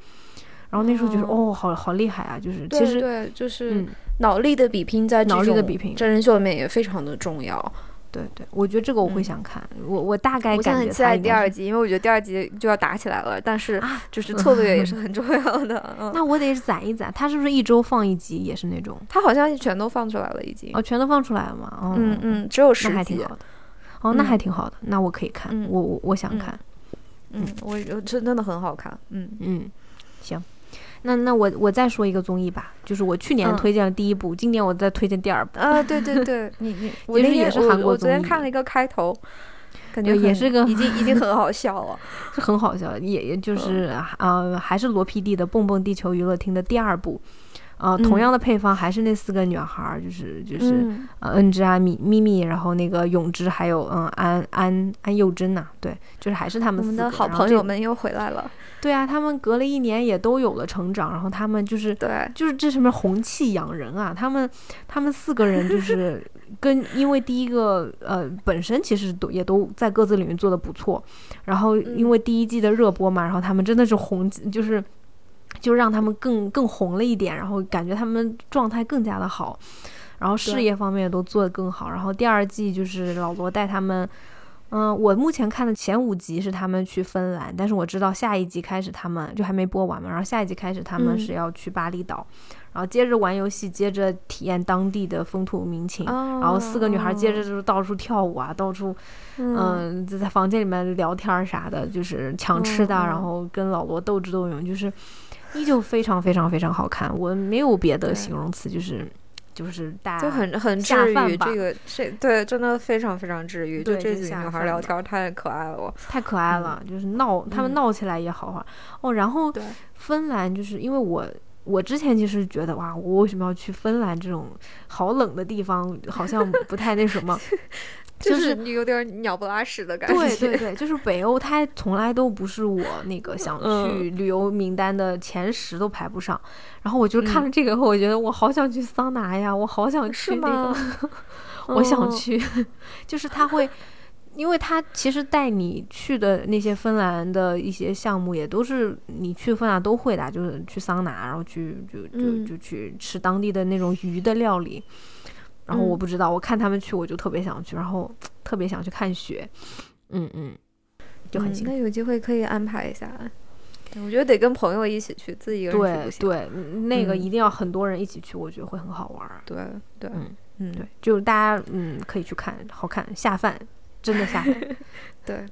然后那时候觉得哦，好好厉害啊！就是其实对，就是脑力的比拼在脑力的比拼真人秀里面也非常的重要。对对，我觉得这个我会想看，我我大概我现在感觉很期待它应该是。第二集，因为我觉得第二集就要打起来了，但是就是策略也是 很重要的。嗯，那我得攒一攒，他是不是一周放一集也是那种？他好像全都放出来了，已经。哦，全都放出来了嘛？哦、嗯嗯，只有十集那还挺好。的。哦，那嗯还挺好的，那我可以看，嗯我我我想嗯看，嗯，我我真真的很好看。嗯嗯，行。那那我我再说一个综艺吧，就是我去年嗯推荐了第一部，今年我再推荐第二部，啊，对对对，你你我其实也是韩国我我昨天看了一个开头，感觉也是个已经已经很好笑了。是很好笑，也也就是啊、呃还是罗 PD 的《蹦蹦地球娱乐厅》的第二部，呃，同嗯样的配方，还是那四个女孩儿，就是就是、嗯呃恩芝啊、咪咪咪，然后那个永之，还有嗯安安安宥真呐、对，就是还是他们四个们的好朋友们又回来了。对啊，他们隔了一年也都有了成长，然后他们就是对，就是这什么红气养人啊！他们他们四个人就 是跟因为第一个呃本身其实都也都在各自领域做的不错，然后因为第一季的热播嘛，然后他们真的是红，就是就让他们更更红了一点，然后感觉他们状态更加的好，然后事业方面都做得更好。然后第二季就是老罗带他们。嗯，我目前看的前五集是他们去芬兰，但是我知道下一集开始他们就还没播完嘛，然后下一集开始他们嗯。是要去巴厘岛，然后接着玩游戏，接着体验当地的风土民情，然然后四个女孩接着就是到处跳舞啊，到处嗯。在房间里面聊天儿啥的，就是抢吃的，然后跟老罗斗智斗勇，就是依旧非常非常非常好看，我没有别的形容词，就是就是大就很很治愈，这个这对真的非常非常治愈。就这几个女孩聊天儿太可爱了。太可爱了，就是闹他们嗯闹起来也好玩哦。然后芬兰就是因为我我之前其实觉得哇，我为什么要去芬兰这种好冷的地方，好像不太那什么。就就是你有点鸟不拉屎的感觉。对对对，就是北欧，它从来都不是我那个想 嗯去旅游名单的前十都排不上。然后我就看嗯了这个后，我觉得我好想去桑拿呀，我好想去那个，我想哦去，就是他会。因为他其实带你去的那些芬兰的一些项目，也都是你去芬兰都会的，就是去桑拿，然后去就就嗯就去吃当地的那种鱼的料理。然后我嗯不知道，我看他们去，我就特别想去，然后 特别想去看雪，嗯嗯，就很嗯兴奋。那有机会可以安排一下。我觉得得跟朋友一起去，自己一个人去对。对，嗯那个嗯一定要很多人一起去，我觉得会很好玩儿。对对嗯嗯对，就是大家嗯可以去看，好看，下饭，真的下饭。对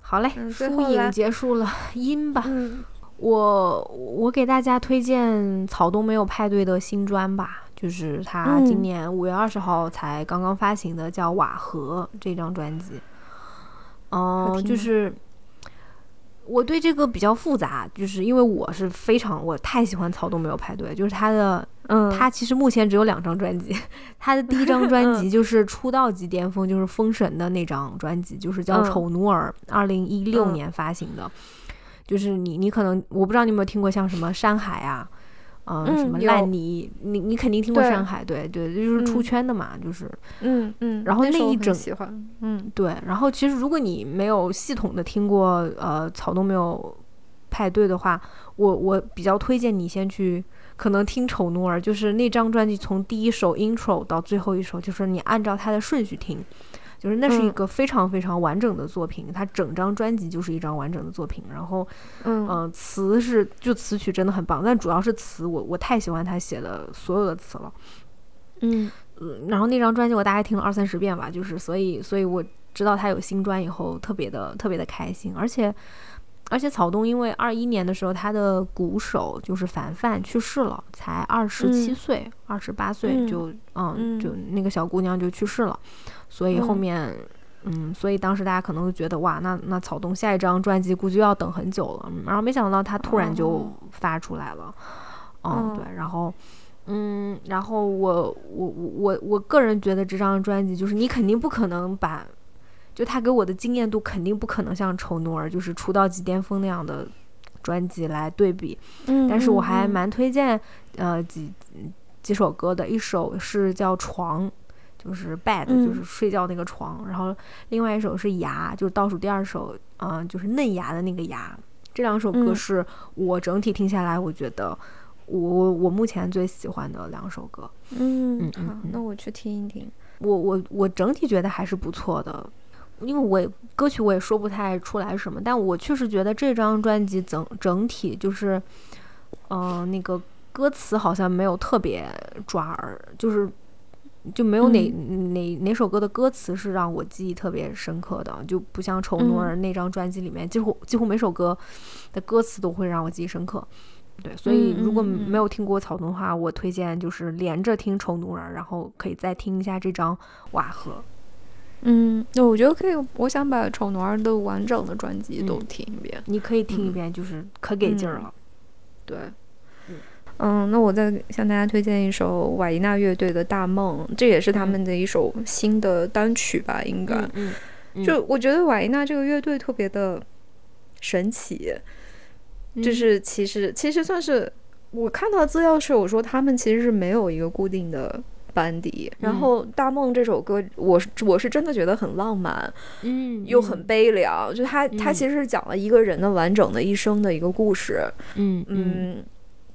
好嘞，嗯最输赢后来结束了，音吧。嗯我我给大家推荐草东没有派对的新专吧，就是他今嗯。年五月二十号才刚刚发行的，叫《瓦合》这张专辑。嗯、好听吗就是我对这个比较复杂，就是因为我是非常我太喜欢草东没有派对，就是他的嗯，他其实目前只有两张专辑，他的第一张专辑就是出道即巅峰，就是封神的那张专辑，就是叫嗯《丑奴儿》，二零一六嗯。年发行的。就是你，你可能我不知道你有没有听过像什么山海啊，嗯，嗯什么烂泥，你你肯定听过对山海，对对，就是出嗯圈的嘛，就是嗯嗯，然后那一整喜欢，嗯对。然后其实如果你没有系统的听过呃草东没有派对的话，我我比较推荐你先去可能听丑奴儿，就是那张专辑从第一首 intro 到最后一首，就是你按照它的顺序听。就是那是一嗯个非常非常完整的作品，它整张专辑就是一张完整的作品。然后，嗯嗯、词是就词曲真的很棒，但主要是词，我我太喜欢他写的所有的词了。嗯嗯，然后那张专辑我大概听了二三十遍吧，就是所以所以我知道他有新专以后，特别的特别的开心，而且而且草东因为二一年的时候他的鼓手就是凡凡去世了，才二十七嗯。岁，二十八岁嗯就嗯嗯。就那个小姑娘就去世了，所以后嗯。面。嗯，所以当时大家可能会觉得哇，那那草东下一张专辑估计要等很久了，嗯然后没想到他突然就哦。发出来了，嗯，哦对，然后嗯，然后我我我我我个人觉得这张专辑就是你肯定不可能把，就他给我的惊艳度肯定不可能像丑奴儿就是出道即巅峰那样的专辑来对比，嗯，但是我还嗯蛮推荐呃几几首歌的，一首是叫床。就是 bed，、嗯就是睡觉那个床，然后另外一首是牙，就是倒数第二首，嗯、就是嫩芽的那个芽。这两首歌嗯是我整体听下来，我觉得我我目前最喜欢的两首歌。嗯嗯嗯好，那我去听一听。我我我整体觉得还是不错的，因为我歌曲我也说不太出来什么，但我确实觉得这张专辑整整体就是，嗯，那个歌词好像没有特别抓耳，就是就没有哪哪哪首歌的歌词是让我记忆特别深刻的，就不像《丑奴儿》那张专辑里面，几乎几乎每首歌的歌词都会让我记忆深刻。对，所以如果没有听过草东的话，我推荐就是连着听《丑奴儿》，然后可以再听一下这张《瓦合》。嗯，那我觉得可以，我想把《丑奴儿》的完整的专辑都听一遍。你可以听一遍，就是可给劲儿了。对，嗯，那我再向大家推荐一首瓦伊娜乐队的《大梦》，这也是他们的一首新的单曲吧？应该，嗯，就我觉得瓦伊娜这个乐队特别的神奇。就是其实其实算是我看到资料是我说他们其实是没有一个固定的班底，然后《大梦》这首歌，我是我是真的觉得很浪漫，嗯，又很悲凉，就他他其实是讲了一个人的完整的一生的一个故事，嗯嗯，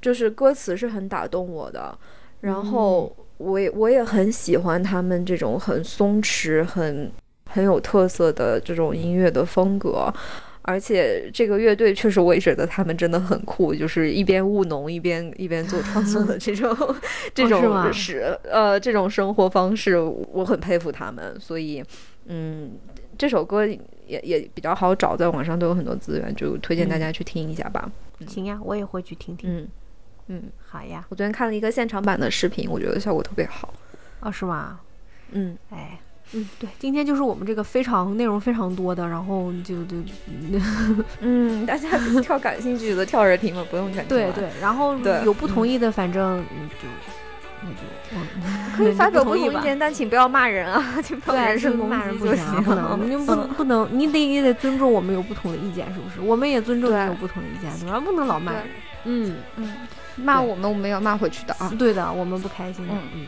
就是歌词是很打动我的，然后我也我也很喜欢他们这种很松弛、很很有特色的这种音乐的风格。而且这个乐队确实，我也觉得他们真的很酷，就是一边务农一边一边做创作的这种 这种是呃这种生活方式，我很佩服他们。所以，嗯，这首歌也也比较好找，在网上都有很多资源，就推荐大家去听一下吧。行呀，我也会去听听。嗯嗯，好呀。我昨天看了一个现场版的视频，我觉得效果特别好。哦，是吗？嗯，哎。嗯，对，今天就是我们这个非常内容非常多的，然后就就，嗯，大家 跳感兴趣的跳着听吧，不用全听。对对，然后有不同意的，反正就那就 可以发表不同意见，但请不要骂人啊，请不要人身攻击就行。不能，你不能不能，你得你得尊重我们有不同的意见，是不是？我们也尊重你有不同的意见，对吧？不能老骂人。嗯嗯，骂我们，我们要骂回去的啊。对的，我们不开心。嗯嗯。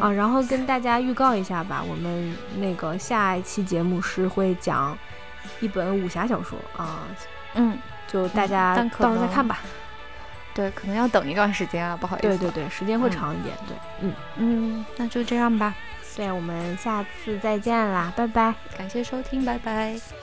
啊，然后跟大家预告一下吧，我们那个下一期节目是会讲一本武侠小说啊，嗯，就大家到时候再看吧。对，可能要等一段时间啊，不好意思。对对对，时间会长一点。对，嗯嗯，那就这样吧。对，我们下次再见啦，拜拜，感谢收听，拜拜。